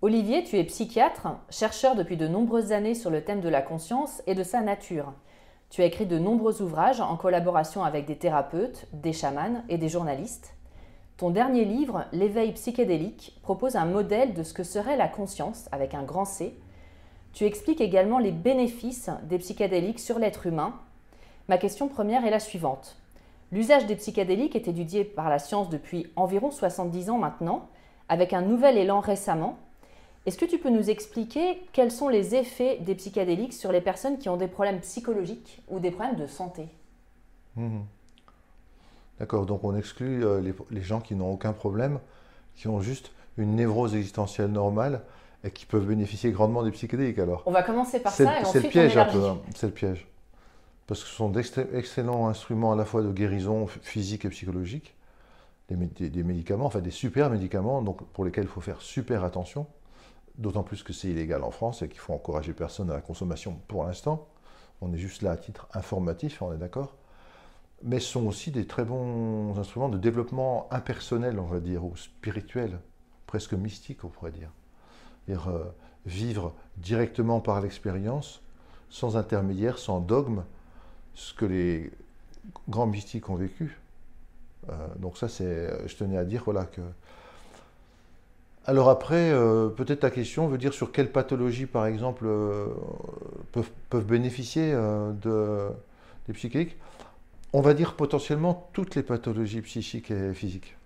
Olivier, tu es psychiatre, chercheur depuis de nombreuses années sur le thème de la conscience et de sa nature. Tu as écrit de nombreux ouvrages en collaboration avec des thérapeutes, des chamans et des journalistes. Ton dernier livre, L'éveil psychédélique, propose un modèle de ce que serait la conscience avec un grand C. Tu expliques également les bénéfices des psychédéliques sur l'être humain. Ma question première est la suivante. L'usage des psychédéliques est étudié par la science depuis environ 70 ans maintenant, avec un nouvel élan récemment. Est-ce que tu peux nous expliquer quels sont les effets des psychédéliques sur les personnes qui ont des problèmes psychologiques ou des problèmes de santé? Mhm. D'accord, donc on exclut euh, les, les gens qui n'ont aucun problème, qui ont juste une névrose existentielle normale et qui peuvent bénéficier grandement des psychédéliques alors. On va commencer par ça et c'est le piège on un peu, hein. c'est le piège. Parce que ce sont d'excellents instruments à la fois de guérison physique et psychologique, des- des médicaments, enfin des super médicaments, donc pour lesquels il faut faire super attention, d'autant plus que c'est illégal en France et qu'il faut encourager personne à la consommation pour l'instant. On est juste là à titre informatif, on est d'accord. Mais ce sont aussi des très bons instruments de développement impersonnel, on va dire, ou spirituel, presque mystique, on pourrait dire. Euh, vivre directement par l'expérience, sans intermédiaire, sans dogme, ce que les grands mystiques ont vécu. Euh, donc ça, c'est, je tenais à dire voilà que. Alors après, euh, peut-être ta question veut dire sur quelles pathologies, par exemple, euh, peuvent, bénéficier euh, de, des psychiques. On va dire potentiellement toutes les pathologies psychiques et physiques.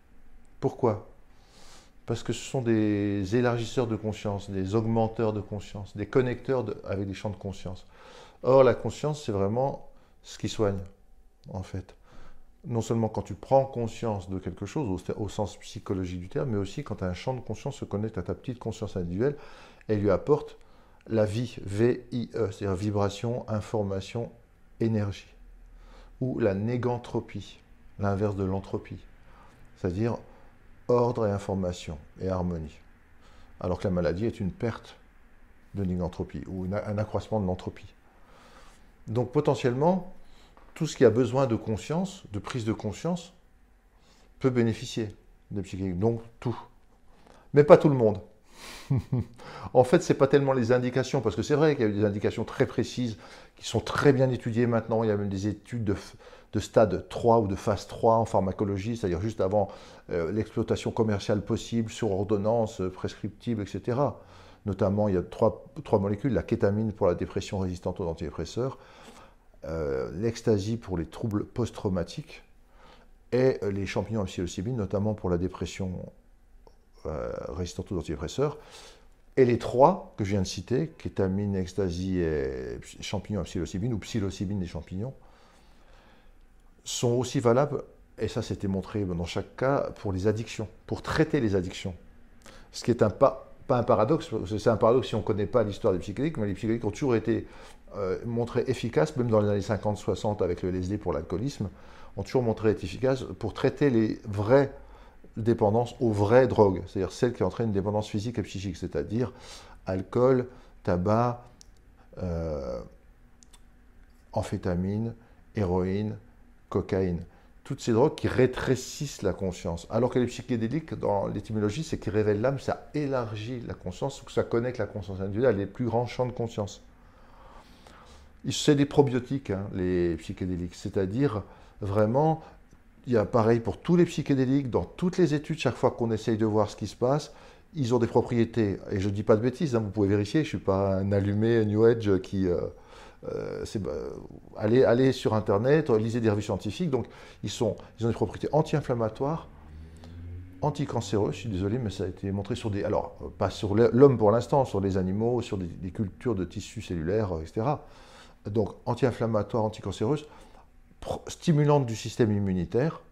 Pourquoi? Parce que ce sont des élargisseurs de conscience, des augmenteurs de conscience, des connecteurs avec des champs de conscience. Or, la conscience, c'est vraiment ce qui soigne, en fait. Non seulement quand tu prends conscience de quelque chose, au, sens psychologique du terme, mais aussi quand un champ de conscience se connecte à ta petite conscience individuelle et lui apporte la vie, V-I-E, c'est-à-dire vibration, information, énergie. Ou la négantropie, l'inverse de l'entropie, c'est-à-dire ordre et information et harmonie. Alors que la maladie est une perte de négantropie ou un accroissement de l'entropie. Donc potentiellement, tout ce qui a besoin de conscience, de prise de conscience, peut bénéficier des psychédéliques. Donc tout. Mais pas tout le monde. en fait, ce n'est pas tellement les indications, parce que c'est vrai qu'il y a eu des indications très précises qui sont très bien étudiées maintenant. Il y a même des études de, de stade 3 ou de phase 3 en pharmacologie, c'est-à-dire juste avant euh, l'exploitation commerciale possible sur ordonnance, euh, prescriptible, etc. Notamment, il y a trois, trois molécules, la kétamine pour la dépression résistante aux antidépresseurs, euh, l'ecstasy pour les troubles post-traumatiques et les champignons psilocybine, notamment pour la dépression euh, résistante aux antidépresseurs. Et les trois que je viens de citer, kétamine, ecstasy et champignons psilocybine, ou psilocybine des champignons, sont aussi valables, et ça c'était montré dans chaque cas, pour les addictions, pour traiter les addictions. Ce qui est un pas pas un paradoxe, c'est un paradoxe si on ne connaît pas l'histoire des psychédéliques, mais les psychédéliques ont toujours été euh, montrés efficaces, même dans les années 50-60 avec le LSD pour l'alcoolisme, ont toujours montré être efficaces pour traiter les vraies dépendances aux vraies drogues, c'est-à-dire celles qui entraînent une dépendance physique et psychique, c'est-à-dire alcool, tabac, euh, amphétamine, héroïne, cocaïne. Toutes ces drogues qui rétrécissent la conscience. Alors que les psychédéliques, dans l'étymologie, c'est qui révèlent l'âme, ça élargit la conscience, ou que ça connecte la conscience individuelle les plus grands champs de conscience. C'est des probiotiques, hein, les psychédéliques, c'est-à-dire vraiment, il y a pareil pour tous les psychédéliques, dans toutes les études, chaque fois qu'on essaye de voir ce qui se passe, ils ont des propriétés, et je ne dis pas de bêtises, hein, vous pouvez vérifier, je ne suis pas un allumé New Age qui... Euh, euh, bah, allez, sur Internet, lisez des revues scientifiques, donc ils, ont des propriétés anti-inflammatoires, anticancéreuses, je suis désolé, mais ça a été montré sur des... Alors, pas sur l'homme pour l'instant, sur les animaux, sur des, des, cultures de tissus cellulaires, etc. Donc, anti-inflammatoires, anticancéreuses, stimulantes du système immunitaire,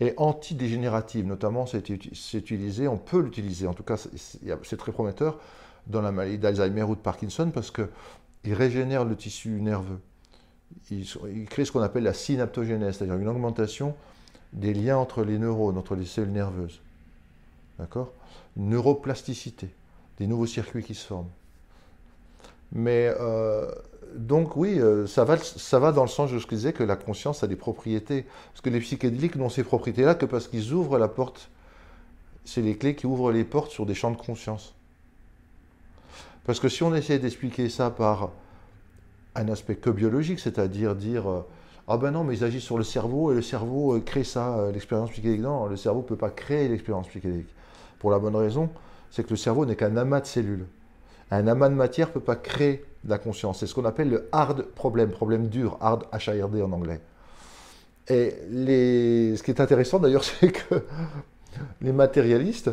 et antidégénérative, notamment c'est utilisé, on peut l'utiliser, en tout cas c'est très prometteur dans la maladie d'Alzheimer ou de Parkinson parce qu'il régénère le tissu nerveux. Il, crée ce qu'on appelle la synaptogénèse, c'est-à-dire une augmentation des liens entre les neurones, entre les cellules nerveuses. D'accord? Neuroplasticité, des nouveaux circuits qui se forment. Mais euh, donc oui, euh, ça, va, dans le sens de ce que je disais, que la conscience a des propriétés. Parce que les psychédéliques n'ont ces propriétés-là que parce qu'ils ouvrent la porte. C'est les clés qui ouvrent les portes sur des champs de conscience. Parce que si on essaie d'expliquer ça par un aspect que biologique, c'est-à-dire dire, euh, ah ben non, mais ils agissent sur le cerveau et le cerveau crée ça, l'expérience psychédélique. Non, le cerveau ne peut pas créer l'expérience psychédélique. Pour la bonne raison, c'est que le cerveau n'est qu'un amas de cellules. Un amas de matière ne peut pas créer la conscience. C'est ce qu'on appelle le hard problem, problème dur, hard H-A-R-D en anglais. Et ce qui est intéressant d'ailleurs, c'est que les matérialistes,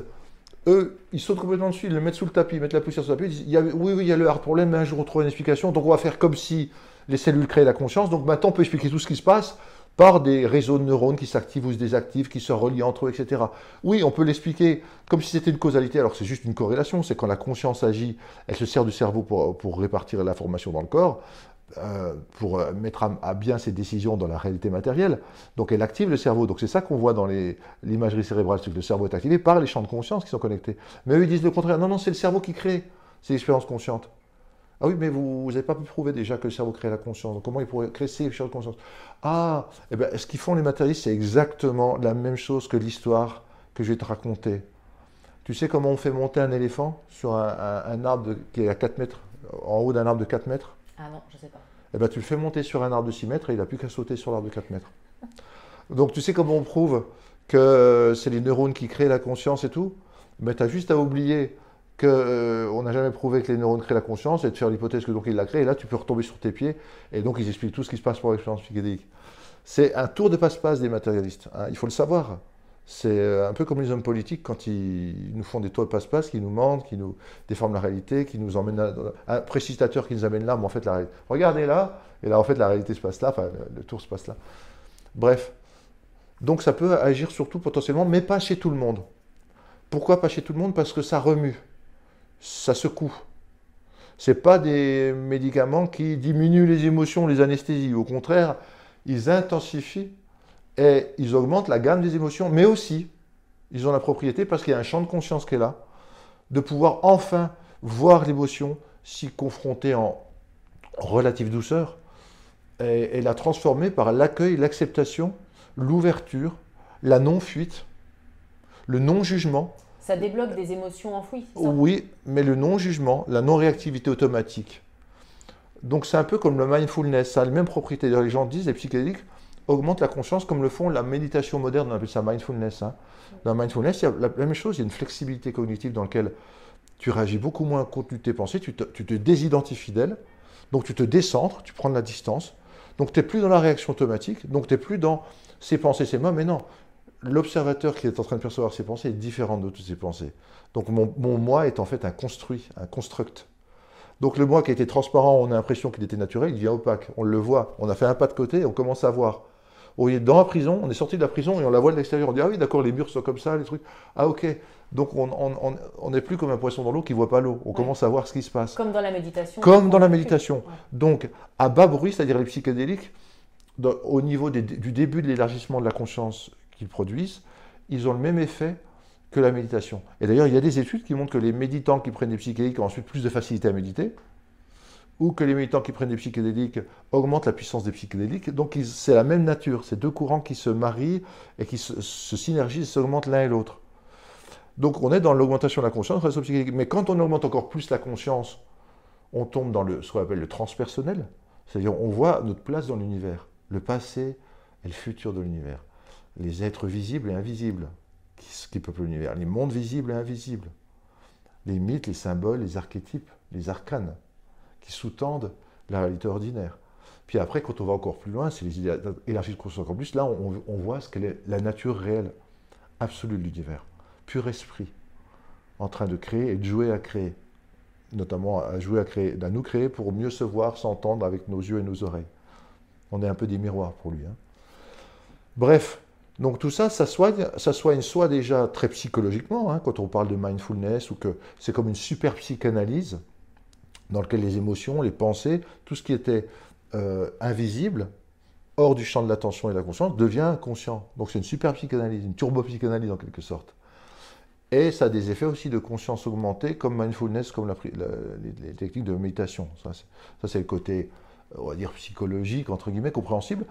eux, ils sautent complètement dessus, ils le mettent sous le tapis, ils mettent la poussière sous le tapis, ils disent oui, oui, il y a le hard problème, mais un jour on trouve une explication, donc on va faire comme si les cellules créaient la conscience, donc maintenant on peut expliquer tout ce qui se passe, par des réseaux de neurones qui s'activent ou se désactivent, qui se relient entre eux, etc. Oui, on peut l'expliquer comme si c'était une causalité, alors c'est juste une corrélation, c'est quand la conscience agit, elle se sert du cerveau pour, répartir l'information dans le corps, euh, pour euh, mettre à, bien ses décisions dans la réalité matérielle. Donc elle active le cerveau. Donc c'est ça qu'on voit dans l'imagerie cérébrale, c'est que le cerveau est activé par les champs de conscience qui sont connectés. Mais eux, ils disent le contraire. Non, non, c'est le cerveau qui crée ces expériences conscientes. Ah oui, mais vous n'avez pas pu prouver déjà que le cerveau crée la conscience. Donc comment il pourrait créer ces de conscience? Ah, eh bien, ce qu'ils font les matérialistes, c'est exactement la même chose que l'histoire que je vais te raconter. Tu sais comment on fait monter un éléphant sur un, arbre qui est à 4 mètres, en haut d'un arbre de 4 mètres? Ah non, je ne sais pas. Eh bien, tu le fais monter sur un arbre de 6 mètres et il n'a plus qu'à sauter sur l'arbre de 4 mètres. Donc tu sais comment on prouve que c'est les neurones qui créent la conscience et tout? Mais tu as juste à oublier qu'on euh, n'a jamais prouvé que les neurones créent la conscience et de faire l'hypothèse que donc ils la créent, et là tu peux retomber sur tes pieds, et donc ils expliquent tout ce qui se passe pour l'expérience psychédélique. C'est un tour de passe-passe des matérialistes, hein. il faut le savoir. C'est euh, un peu comme les hommes politiques quand ils nous font des tours de passe-passe, qui nous mentent, qui nous déforment la réalité, qui nous emmènent un précipitateur qui nous amène là, mais en fait la réalité. Regardez là, et là en fait la réalité se passe là, enfin le tour se passe là. Bref. Donc ça peut agir surtout potentiellement, mais pas chez tout le monde. Pourquoi pas chez tout le monde? Parce que ça remue ça secoue. Ce pas des médicaments qui diminuent les émotions, les anesthésies. Au contraire, ils intensifient et ils augmentent la gamme des émotions, mais aussi, ils ont la propriété, parce qu'il y a un champ de conscience qui est là, de pouvoir enfin voir l'émotion s'y confronter en relative douceur et, et la transformer par l'accueil, l'acceptation, l'ouverture, la non-fuite, le non-jugement, ça débloque des émotions enfouies. oui, mais le non-jugement, la non-réactivité automatique. Donc c'est un peu comme le mindfulness, ça a les mêmes propriétés. Les gens disent, les psychédéliques augmentent la conscience comme le font la méditation moderne, on appelle ça mindfulness. Hein. Dans le mindfulness, il y a la même chose, il y a une flexibilité cognitive dans laquelle tu réagis beaucoup moins compte de tes pensées, tu te, tu te désidentifies d'elles, donc tu te décentres, tu prends de la distance, donc tu n'es plus dans la réaction automatique, donc tu n'es plus dans ces pensées, ces mots, mais non, l'observateur qui est en train de percevoir ses pensées est différent de toutes ses pensées. Donc mon, moi est en fait un construit, un construct. Donc le moi qui a été transparent, on a l'impression qu'il était naturel, il devient opaque. On le voit. On a fait un pas de côté, on commence à voir. On est dans la prison, on est sorti de la prison et on la voit de l'extérieur. On dit Ah oui, d'accord, les murs sont comme ça, les trucs. Ah ok. Donc on n'est plus comme un poisson dans l'eau qui ne voit pas l'eau. On commence à voir ce qui se passe. Comme dans la méditation. Comme dans la méditation. Donc à bas bruit, c'est-à-dire les psychédéliques, au niveau du début de l'élargissement de la conscience qu'ils produisent, ils ont le même effet que la méditation. Et d'ailleurs, il y a des études qui montrent que les méditants qui prennent des psychédéliques ont ensuite plus de facilité à méditer, ou que les méditants qui prennent des psychédéliques augmentent la puissance des psychédéliques. Donc c'est la même nature, c'est deux courants qui se marient et qui se, synergisent, s'augmentent l'un et l'autre. Donc on est dans l'augmentation de la conscience grâce psychédélique. Mais quand on augmente encore plus la conscience, on tombe dans le, ce qu'on appelle le transpersonnel, c'est-à-dire on voit notre place dans l'univers, le passé et le futur de l'univers, les êtres visibles et invisibles qui, qui peuplent l'univers, les mondes visibles et invisibles, les mythes, les symboles, les archétypes, les arcanes qui sous-tendent la réalité ordinaire. Puis après, quand on va encore plus loin, c'est les idées élargies de conscience encore plus, là on, voit ce qu'est est la nature réelle, absolue de l'univers, pur esprit, en train de créer et de jouer à créer, notamment à jouer à créer, à nous créer pour mieux se voir, s'entendre avec nos yeux et nos oreilles. On est un peu des miroirs pour lui. Hein. Bref, donc tout ça, ça soigne, ça soigne soit déjà très psychologiquement, hein, quand on parle de mindfulness, ou que c'est comme une super psychanalyse, dans lequel les émotions, les pensées, tout ce qui était euh, invisible, hors du champ de l'attention et de la conscience, devient conscient. Donc c'est une super psychanalyse, une turbo-psychanalyse en quelque sorte. Et ça a des effets aussi de conscience augmentée, comme mindfulness, comme les, techniques de méditation. Ça, c'est le côté, on va dire, psychologique, entre guillemets, compréhensible.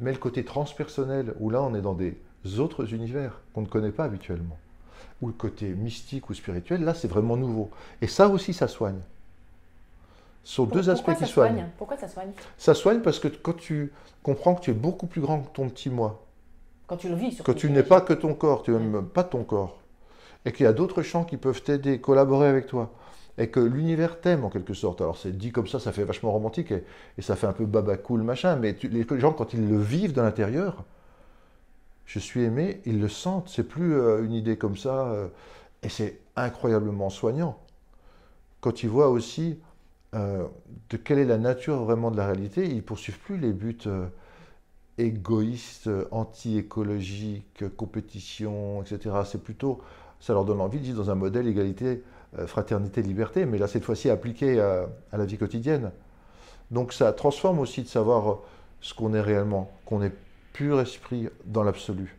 Mais le côté transpersonnel, où là, on est dans des autres univers qu'on ne connaît pas habituellement. Ou le côté mystique ou spirituel, là, c'est vraiment nouveau. Et ça aussi, ça soigne sont deux aspects qui soignent. Pourquoi ça soigne? Ça soigne parce que quand tu comprends que tu es beaucoup plus grand que ton petit moi, quand tu le vis, surtout, que tu n'es pas que ton corps, tu n'es même pas ton corps, et qu'il y a d'autres champs qui peuvent t'aider, collaborer avec toi, et que l'univers t'aime en quelque sorte. Alors c'est dit comme ça, ça fait vachement romantique et, ça fait un peu baba cool machin, mais les gens quand ils le vivent de l'intérieur, je suis aimé, ils le sentent. C'est plus euh, une idée comme ça, euh, et c'est incroyablement soignant. Quand ils voient aussi euh, de quelle est la nature vraiment de la réalité. Ils poursuivent plus les buts égoïstes, anti-écologiques, compétition, etc. C'est plutôt, ça leur donne envie de vivre dans un modèle égalité, fraternité, liberté, mais là cette fois-ci appliqué à, la vie quotidienne. Donc ça transforme aussi de savoir ce qu'on est réellement, qu'on est pur esprit dans l'absolu.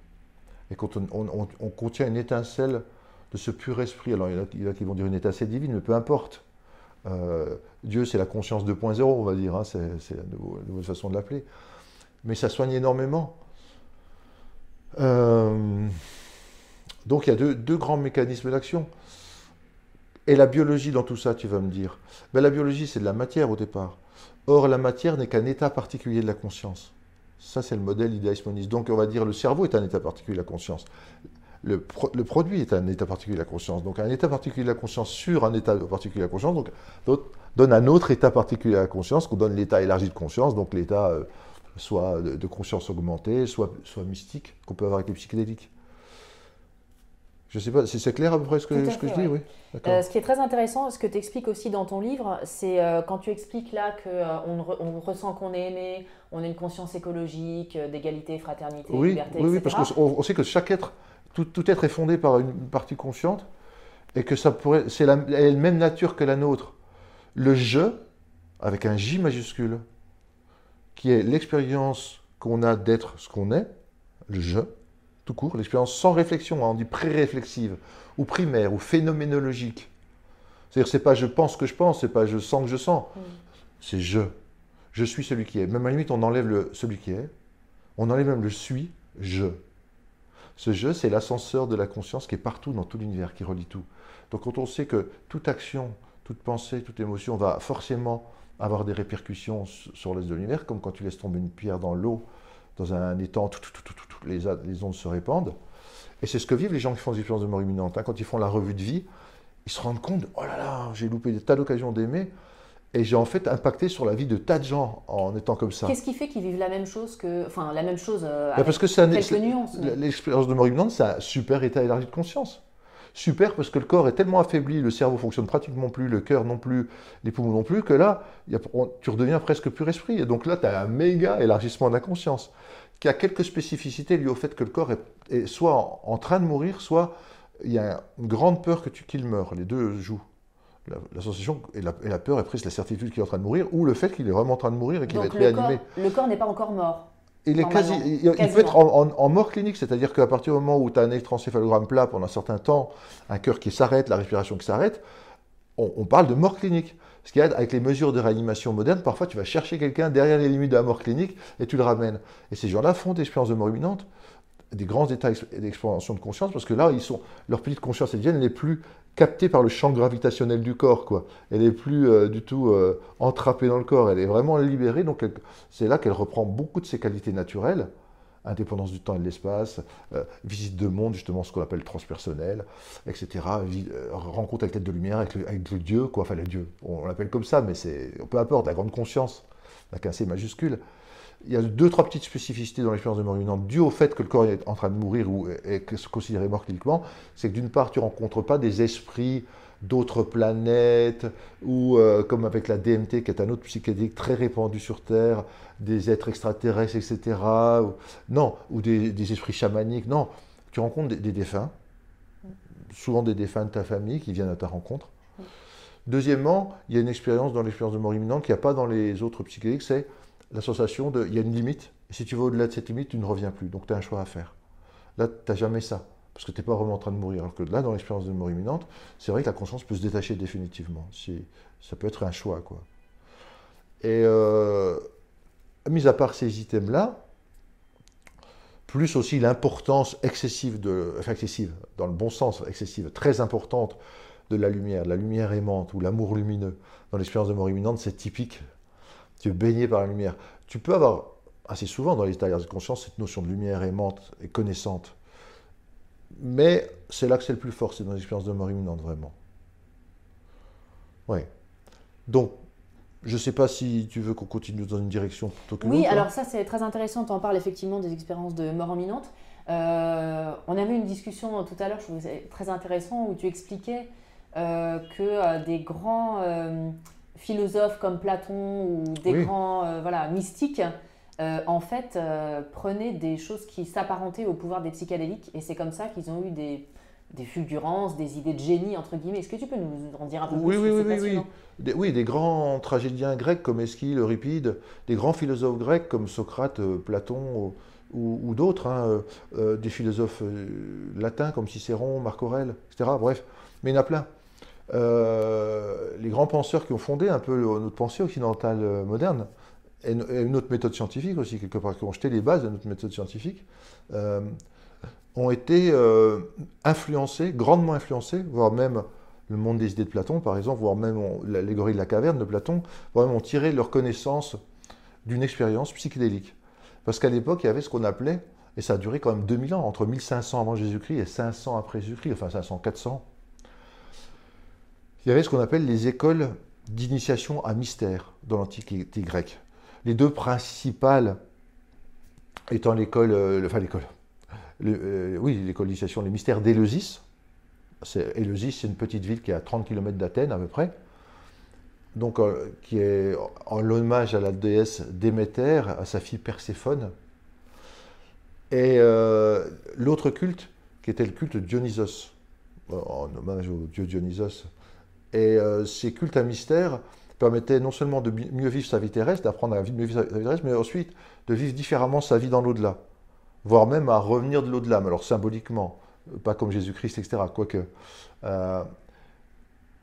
Et quand on, contient une étincelle de ce pur esprit, alors il y en a qui vont dire une étincelle divine, mais peu importe. Euh, Dieu, c'est la conscience 2.0, on va dire, hein, c'est la, nouvelle façon de l'appeler. Mais ça soigne énormément. Euh, donc il y a deux, grands mécanismes d'action. Et la biologie dans tout ça, tu vas me dire ben, La biologie, c'est de la matière au départ. Or, la matière n'est qu'un état particulier de la conscience. Ça, c'est le modèle idéalisme Donc, on va dire le cerveau est un état particulier de la conscience le, produit est un état particulier de la conscience. Donc un état particulier de la conscience sur un état particulier de la conscience donc, donne un autre état particulier de la conscience qu'on donne l'état élargi de conscience, donc l'état euh, soit de, conscience augmentée, soit, soit mystique qu'on peut avoir avec les psychédéliques. Je ne sais pas, c'est clair à peu près ce que, ce que je dis, oui. Euh, ce qui est très intéressant, ce que tu expliques aussi dans ton livre, c'est euh, quand tu expliques là qu'on on ressent qu'on est aimé, on a une conscience écologique, d'égalité, fraternité, liberté, oui, Oui, parce qu'on sait que chaque être tout, être est fondé par une partie consciente et que ça pourrait, c'est la, même nature que la nôtre. Le je, avec un J majuscule, qui est l'expérience qu'on a d'être ce qu'on est, le je, tout court, l'expérience sans réflexion, hein, on dit pré-réflexive, ou primaire, ou phénoménologique. C'est-à-dire, c'est pas je pense que je pense, c'est pas je sens que je sens, mm. c'est je. Je suis celui qui est. Même à la limite, on enlève le celui qui est, on enlève même le suis, je. Ce jeu, c'est l'ascenseur de la conscience qui est partout dans tout l'univers, qui relie tout. Donc quand on sait que toute action, toute pensée, toute émotion va forcément avoir des répercussions sur le de l'univers, comme quand tu laisses tomber une pierre dans l'eau, dans un étang, tout, les, les, ondes se répandent. Et c'est ce que vivent les gens qui font des expériences de mort imminente. Hein. Quand ils font la revue de vie, ils se rendent compte, oh là là, j'ai loupé des tas d'occasions d'aimer. Et j'ai en fait impacté sur la vie de tas de gens en étant comme ça. Qu'est-ce qui fait qu'ils vivent la même chose que, enfin, la même chose euh, avec parce que quelques nuances L'expérience de mort imminente, c'est un super état élargi de conscience. Super parce que le corps est tellement affaibli, le cerveau fonctionne pratiquement plus, le cœur non plus, les poumons non plus, que là, tu redeviens presque pur esprit. Et donc là, tu as un méga élargissement de la conscience. qui a quelques spécificités liées au fait que le corps est, soit en, train de mourir, soit il y a une grande peur que tu qu'il meure. Les deux jouent. La, sensation et la, peur est prise la certitude qu'il est en train de mourir ou le fait qu'il est vraiment en train de mourir et qu'il va être réanimé. le corps n'est pas encore mort. Il, est quasi, il, peut être en, mort clinique, c'est-à-dire qu'à partir du moment où tu as un électroencéphalogramme plat pendant un certain temps, un cœur qui s'arrête, la respiration qui s'arrête, on, parle de mort clinique. Ce qu'il y a avec les mesures de réanimation modernes, parfois tu vas chercher quelqu'un derrière les limites de la mort clinique et tu le ramènes. Et ces gens-là font des expériences de mort imminente, des grands états d'expansion de conscience, parce que là, ils sont, leur petite conscience elle n'est plus captée par le champ gravitationnel du corps. Quoi. Elle n'est plus euh, du tout euh, entrapée dans le corps, elle est vraiment libérée. Donc c'est là qu'elle reprend beaucoup de ses qualités naturelles indépendance du temps et de l'espace, euh, visite de monde, justement ce qu'on appelle transpersonnel, etc. Euh, rencontre avec tête de lumière, avec le, Dieu, quoi, enfin le Dieu, on, l'appelle comme ça, mais c'est peu importe, la grande conscience, avec un C majuscule. Il y a deux, trois petites spécificités dans l'expérience de mort imminente, dû au fait que le corps est en train de mourir ou est considéré mort cliniquement, c'est que d'une part, tu ne rencontres pas des esprits d'autres planètes, ou euh, comme avec la DMT, qui est un autre psychédélique très répandu sur Terre, des êtres extraterrestres, etc. Ou, non, ou des, esprits chamaniques. Non, tu rencontres des, défunts, souvent des défunts de ta famille qui viennent à ta rencontre. Deuxièmement, il y a une expérience dans l'expérience de mort imminente qu'il n'y a pas dans les autres psychédéliques, c'est la sensation de, il y a une limite, et si tu vas au-delà de cette limite, tu ne reviens plus. Donc tu as un choix à faire. Là, tu n'as jamais ça parce que tu n'es pas vraiment en train de mourir. Alors que là, dans l'expérience de mort imminente, c'est vrai que la conscience peut se détacher définitivement. Ça peut être un choix, quoi. Et euh, mis à part ces items-là, plus aussi l'importance excessive, de, enfin excessive, dans le bon sens, excessive, très importante de la lumière, de la lumière aimante ou l'amour lumineux. Dans l'expérience de mort imminente, c'est typique. Tu es baigné par la lumière. Tu peux avoir assez souvent dans les états de conscience cette notion de lumière aimante et connaissante. Mais c'est là que c'est le plus fort, c'est dans l'expérience de mort imminente, vraiment. Oui. Donc, je ne sais pas si tu veux qu'on continue dans une direction plutôt que Oui, alors ça c'est très intéressant, tu en parles effectivement des expériences de mort imminente. Euh, on avait une discussion tout à l'heure, je trouvais très intéressant, où tu expliquais euh, que euh, des grands philosophes comme Platon ou des grands voilà, mystiques euh, en fait, euh, prenaient des choses qui s'apparentaient au pouvoir des psychédéliques, et c'est comme ça qu'ils ont eu des, des fulgurances, des idées de génie, entre guillemets. Est-ce que tu peux nous en dire un peu oui, plus Oui, oui, oui. Des, oui, des grands tragédiens grecs comme Eschyle, Euripide, des grands philosophes grecs comme Socrate, euh, Platon ou, d'autres, hein, des philosophes latins comme Cicéron, Marc Aurèle, etc. Bref, mais il y en a plein. Les grands penseurs qui ont fondé un peu notre pensée occidentale moderne, et une autre méthode scientifique aussi, quelque part, qui ont jeté les bases de notre méthode scientifique, euh, ont été euh, influencés, grandement influencés, voire même le monde des idées de Platon, par exemple, voire même l'allégorie de la caverne de Platon, voire même ont tiré leur connaissance d'une expérience psychédélique. Parce qu'à l'époque, il y avait ce qu'on appelait, et ça a duré quand même 2000 ans, entre 1500 avant Jésus-Christ et 500 après Jésus-Christ, enfin 500, 400, il y avait ce qu'on appelle les écoles d'initiation à mystère dans l'Antiquité grecque. Les deux principales étant l'école, euh, enfin l'école, euh, oui, l'école d'initiation, les mystères d'Éleusis. Éleusis, c'est une petite ville qui est à 30 km d'Athènes à peu près, donc euh, qui est en l'hommage à la déesse Déméter, à sa fille Perséphone. Et l'autre culte, qui était le culte de Dionysos, en hommage au dieu Dionysos. Et ces cultes à mystère permettait non seulement de mieux vivre sa vie terrestre, d'apprendre à mieux vivre sa vie terrestre, mais ensuite de vivre différemment sa vie dans l'au-delà, voire même à revenir de l'au-delà, mais alors symboliquement, pas comme Jésus-Christ, etc. Quoique. Euh,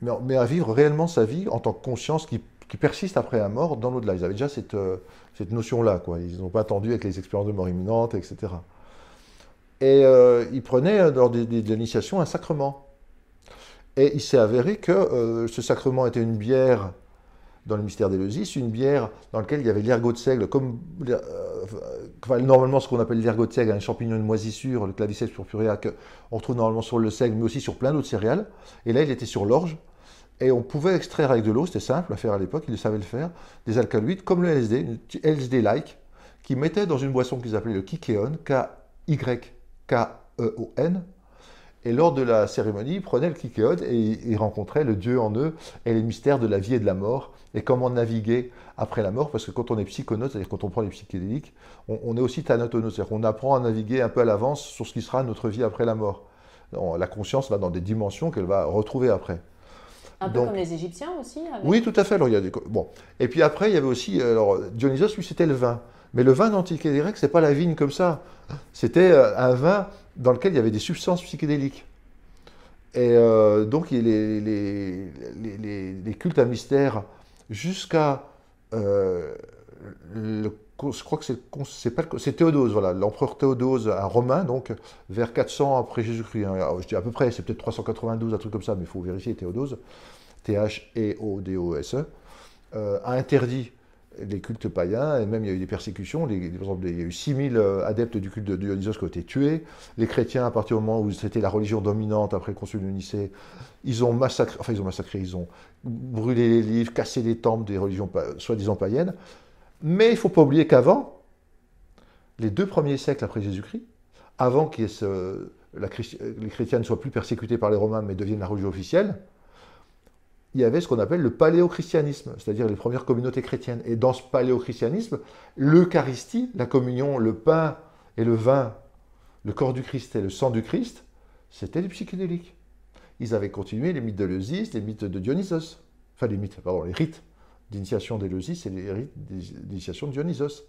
mais, à vivre réellement sa vie en tant que conscience qui, persiste après la mort dans l'au-delà. Ils avaient déjà cette, euh, notion-là. Ils n'ont pas attendu avec les expériences de mort imminente, etc. Et euh, ils prenaient lors des, initiations un sacrement. Et il s'est avéré que ce sacrement était une bière dans le mystère d'Éleusis, une bière dans laquelle il y avait l'ergot de seigle, comme euh, normalement ce qu'on appelle l'ergot de seigle, un champignon de moisissure, le claviceps purpurea, qu'on retrouve normalement sur le seigle, mais aussi sur plein d'autres céréales. Et là, il était sur l'orge. Et on pouvait extraire avec de l'eau, c'était simple à faire à l'époque, ils savaient le faire, des alcaloïdes comme le LSD, une LSD-like, qui mettait dans une boisson qu'ils appelaient le Kikeon, K-Y-K-E-O-N, Et lors de la cérémonie, ils prenaient le kikeod et ils rencontraient le Dieu en eux et les mystères de la vie et de la mort et comment naviguer après la mort. Parce que quand on est psychonaute, c'est-à-dire quand on prend les psychédéliques, on, est aussi thanatonaute, c'est-à-dire qu'on apprend à naviguer un peu à l'avance sur ce qui sera notre vie après la mort. La conscience va dans des dimensions qu'elle va retrouver après. Un peu comme les Égyptiens aussi Oui, tout à fait. Alors, il y a des... bon. Et puis après, il y avait aussi. Alors, Dionysos, lui, c'était le vin. Mais le vin d'Antiquité grecque, ce n'est pas la vigne comme ça. C'était euh, un vin dans lequel il y avait des substances psychédéliques. Et euh, donc, les, cultes à mystère jusqu'à. Euh, je crois que c'est, pas Théodose, voilà, l'empereur Théodose, un romain, donc vers 400 après Jésus-Christ. Hein. je dis à peu près, c'est peut-être 392, un truc comme ça, mais il faut vérifier Théodose, T-H-E-O-D-O-S-E, a interdit les cultes païens, et même il y a eu des persécutions. par exemple, il y a eu 6000 euh, adeptes du culte de Dionysos qui ont été tués. Les chrétiens, à partir du moment où c'était la religion dominante après le concile de Nicée, ils ont massacré, enfin ils ont massacré, ils ont brûlé les livres, cassé les temples des religions soi-disant païennes. Mais il ne faut pas oublier qu'avant, les deux premiers siècles après Jésus-Christ, avant que les chrétiens ne soient plus persécutés par les Romains mais deviennent la religion officielle, il y avait ce qu'on appelle le paléochristianisme, c'est-à-dire les premières communautés chrétiennes. Et dans ce paléochristianisme, l'Eucharistie, la communion, le pain et le vin, le corps du Christ et le sang du Christ, c'était les psychédéliques. Ils avaient continué les mythes de l'Eusis, les mythes de Dionysos, enfin les mythes, pardon, les rites d'initiation d'Éleusis et les rites d'initiation de Dionysos.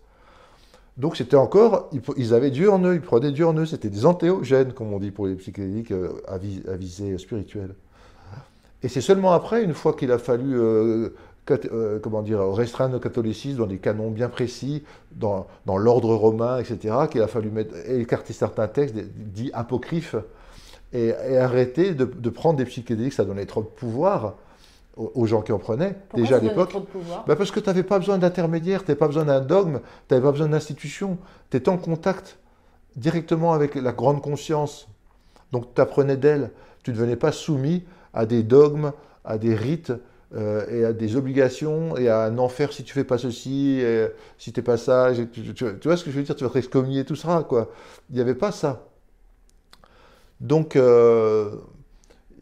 Donc c'était encore, ils avaient Dieu en eux, ils prenaient Dieu en eux, c'était des antéogènes, comme on dit pour les psychédéliques euh, à visée spirituelle. Et c'est seulement après, une fois qu'il a fallu euh, euh, comment dire, restreindre le catholicisme dans des canons bien précis, dans, dans l'ordre romain, etc., qu'il a fallu mettre, écarter certains textes dits apocryphes et, arrêter de, de, prendre des psychédéliques, ça donnait trop de pouvoir aux, gens qui en prenaient, déjà à l'époque. Bah parce que tu n'avais pas besoin d'intermédiaire, tu n'avais pas besoin d'un dogme, tu n'avais pas besoin d'institution, tu étais en contact directement avec la grande conscience. Donc tu apprenais d'elle, tu ne devenais pas soumis à des dogmes, à des rites euh, et à des obligations et à un enfer si tu fais pas ceci, et, si tu pas ça. Tu, vois ce que je veux dire Tu vas te excommunier, tout ça, quoi. Il n'y avait pas ça. Donc, euh,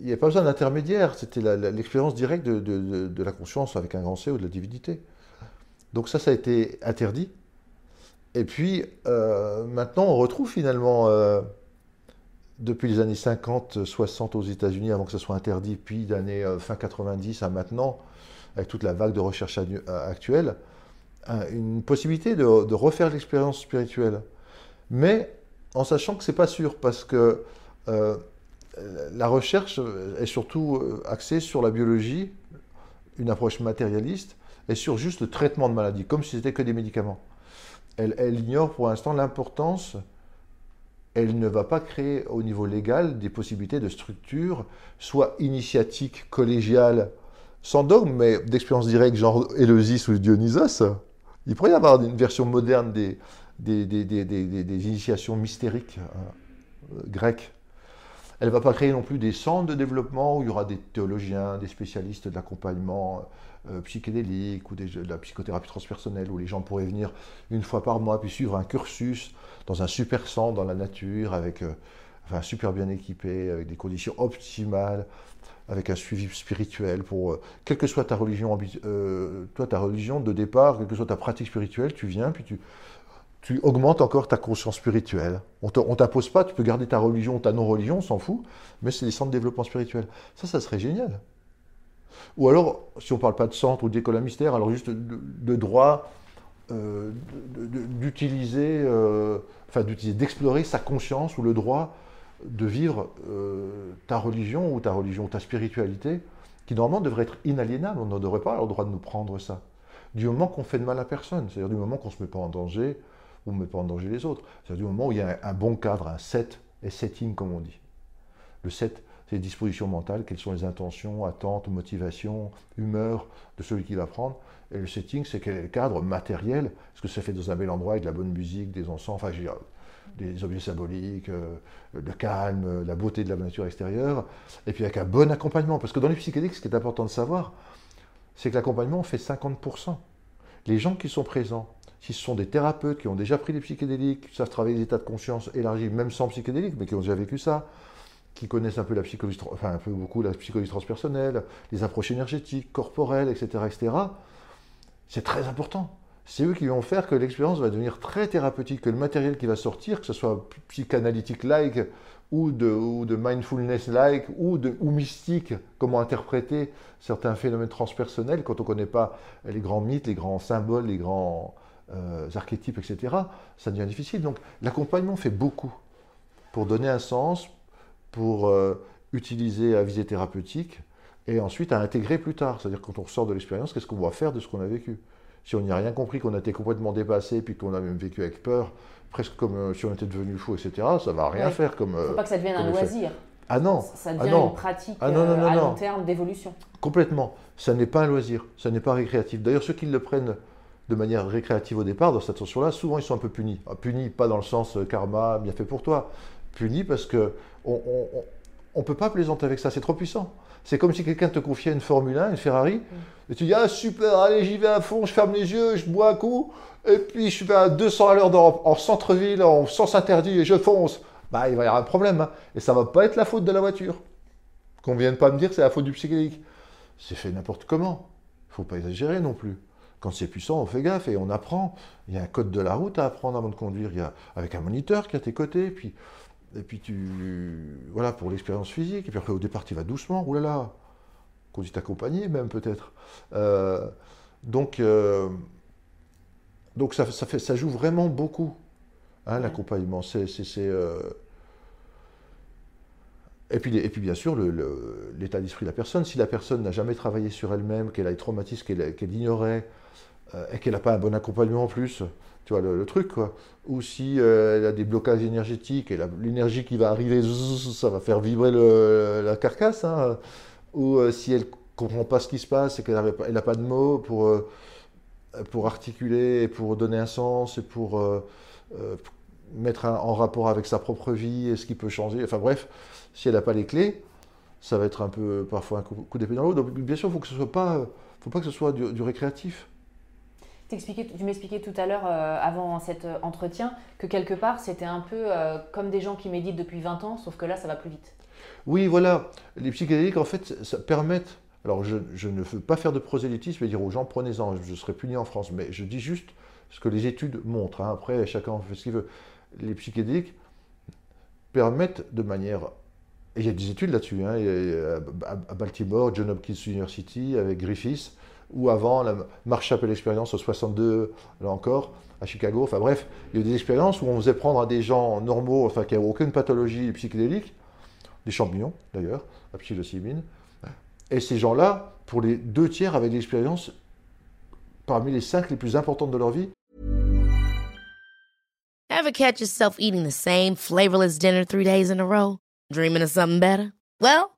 il n'y avait pas besoin d'intermédiaire. C'était l'expérience directe de, la conscience avec un grand C ou de la divinité. Donc ça, ça a été interdit. Et puis, euh, maintenant, on retrouve finalement depuis les années 50, 60 aux États-Unis, avant que ce soit interdit, puis d'années euh, fin 90 à maintenant, avec toute la vague de recherche euh, actuelle, une possibilité de, refaire l'expérience spirituelle. Mais en sachant que ce n'est pas sûr, parce que euh, la recherche est surtout axée sur la biologie, une approche matérialiste, et sur juste le traitement de maladie, comme si c'était que des médicaments. Elle ignore pour l'instant l'importance elle ne va pas créer au niveau légal des possibilités de structure, soit initiatique, collégiale, sans dogme, mais d'expérience directe, genre Éleusis ou Dionysos. Il pourrait y avoir une version moderne des, initiations mystériques euh, grecques. Elle ne va pas créer non plus des centres de développement où il y aura des théologiens, des spécialistes de l'accompagnement euh, psychédélique ou de la psychothérapie transpersonnelle où les gens pourraient venir une fois par mois puis suivre un cursus dans un super centre dans la nature, avec, euh, enfin, super bien équipé, avec des conditions optimales, avec un suivi spirituel pour, euh, quelle que soit ta religion, euh, toi, ta religion de départ, quelle que soit ta pratique spirituelle, tu viens, puis tu, tu augmentes encore ta conscience spirituelle. On ne t'impose pas, tu peux garder ta religion ou ta non-religion, on s'en fout, mais c'est des centres de développement spirituel. Ça, ça serait génial. Ou alors, si on ne parle pas de centre ou d'école à mystère, alors juste de droit euh, d'utiliser, euh, enfin d'utiliser, d'explorer sa conscience ou le droit de vivre euh, ta religion ou ta religion ou ta spiritualité, qui normalement devrait être inaliénable. On ne devrait pas avoir le droit de nous prendre ça. Du moment qu'on fait de mal à personne, c'est-à-dire du moment qu'on ne se met pas en danger ou ne met pas en danger les autres. C'est-à-dire du moment où il y a un, bon cadre, un set et setting comme on dit. Le set, les dispositions mentales, quelles sont les intentions, attentes, motivations, humeurs de celui qui va prendre. Et le setting, c'est quel est le cadre matériel Est-ce que ça fait dans un bel endroit avec de la bonne musique, des encens, enfin, des objets symboliques, euh, le calme, la beauté de la nature extérieure, et puis avec un bon accompagnement. Parce que dans les psychédéliques, ce qui est important de savoir, c'est que l'accompagnement fait 50%. Les gens qui sont présents, si ce sont des thérapeutes qui ont déjà pris les psychédéliques, qui savent travailler les états de conscience élargis, même sans psychédéliques, mais qui ont déjà vécu ça, qui connaissent un peu la psychologie, enfin un peu beaucoup la psychologie transpersonnelle, les approches énergétiques, corporelles, etc., etc. C'est très important. C'est eux qui vont faire que l'expérience va devenir très thérapeutique, que le matériel qui va sortir, que ce soit psychanalytique-like ou de, ou de mindfulness-like ou, de, ou mystique, comment interpréter certains phénomènes transpersonnels quand on ne connaît pas les grands mythes, les grands symboles, les grands euh, archétypes, etc., ça devient difficile. Donc l'accompagnement fait beaucoup pour donner un sens, pour euh, utiliser à visée thérapeutique et ensuite à intégrer plus tard. C'est-à-dire quand on ressort de l'expérience, qu'est-ce qu'on va faire de ce qu'on a vécu? Si on n'y a rien compris, qu'on a été complètement dépassé, puis qu'on a même vécu avec peur, presque comme euh, si on était devenu fou, etc., ça va rien faire comme... Il ne faut pas que ça devienne un loisir. Ah non Ça, devient une pratique ah à long terme d'évolution. Complètement. Ça n'est pas un loisir, ça n'est pas récréatif. D'ailleurs, ceux qui le prennent de manière récréative au départ, dans cette attention-là, souvent ils sont un peu punis. Ah, punis, pas dans le sens euh, karma, bien fait pour toi. Parce que on ne peut pas plaisanter avec ça, c'est trop puissant. C'est comme si quelqu'un te confiait une Formule 1, une Ferrari, mm. et tu dis Ah super, allez, j'y vais à fond, je ferme les yeux, je bois un coup, et puis je vais à 200 à l'heure en, centre-ville, en sens interdit, et je fonce. Bah, il va y avoir un problème. Hein. Et ça va pas être la faute de la voiture. Qu'on vienne pas me dire que c'est la faute du psychédélique. C'est fait n'importe comment. Il faut pas exagérer non plus. Quand c'est puissant, on fait gaffe et on apprend. Il y a un code de la route à apprendre avant de conduire. Il y a, avec un moniteur qui est à tes côtés. Puis, et puis tu. Voilà, pour l'expérience physique. Et puis après, au départ, tu vas doucement. Ouh là là Conduite accompagnée, même peut-être. Euh, donc, euh, donc ça, ça, fait, ça joue vraiment beaucoup, hein, l'accompagnement. C'est. Euh, et puis, et puis bien sûr, l'état d'esprit de la personne. Si la personne n'a jamais travaillé sur elle-même, qu'elle a des traumatismes qu'elle ignorait, et qu'elle n'a pas un bon accompagnement en plus, tu vois le, truc quoi. Ou si euh, elle a des blocages énergétiques et l'énergie qui va arriver, ça va faire vibrer la carcasse. Hein. Ou euh, si elle comprend pas ce qui se passe et qu'elle n'a pas de mots pour pour articuler et pour donner un sens et pour mettre en rapport avec sa propre vie et ce qui peut changer. Enfin bref, si elle n'a pas les clés, ça va être un peu parfois un coup, d'épée dans l'eau. Donc bien sûr, il faut que ce soit pas, faut pas que ce soit du récréatif tu m'expliquais tout à l'heure, euh, avant cet euh, entretien, que quelque part, c'était un peu euh, comme des gens qui méditent depuis 20 ans, sauf que là, ça va plus vite. Oui, voilà. Les psychédéliques, en fait, ça permettent. Alors, je, ne veux pas faire de prosélytisme et dire aux gens, prenez-en, je serai puni en France. Mais je dis juste ce que les études montrent. Hein. Après, chacun fait ce qu'il veut. Les psychédéliques permettent de manière. Et il y a des études là-dessus. Hein. à Baltimore, John Hopkins University, avec Griffiths ou avant la Marshall expérience au 62, là encore, à Chicago. Enfin bref, il y a eu des expériences où on faisait prendre à des gens normaux, enfin qui n'avaient aucune pathologie psychédélique, des champignons d'ailleurs, la psilocybine. Et ces gens-là, pour les deux tiers, avaient des expériences parmi les cinq les plus importantes de leur vie. Ever catch yourself eating the same flavorless dinner three days in a row? Dreaming of something better? Well,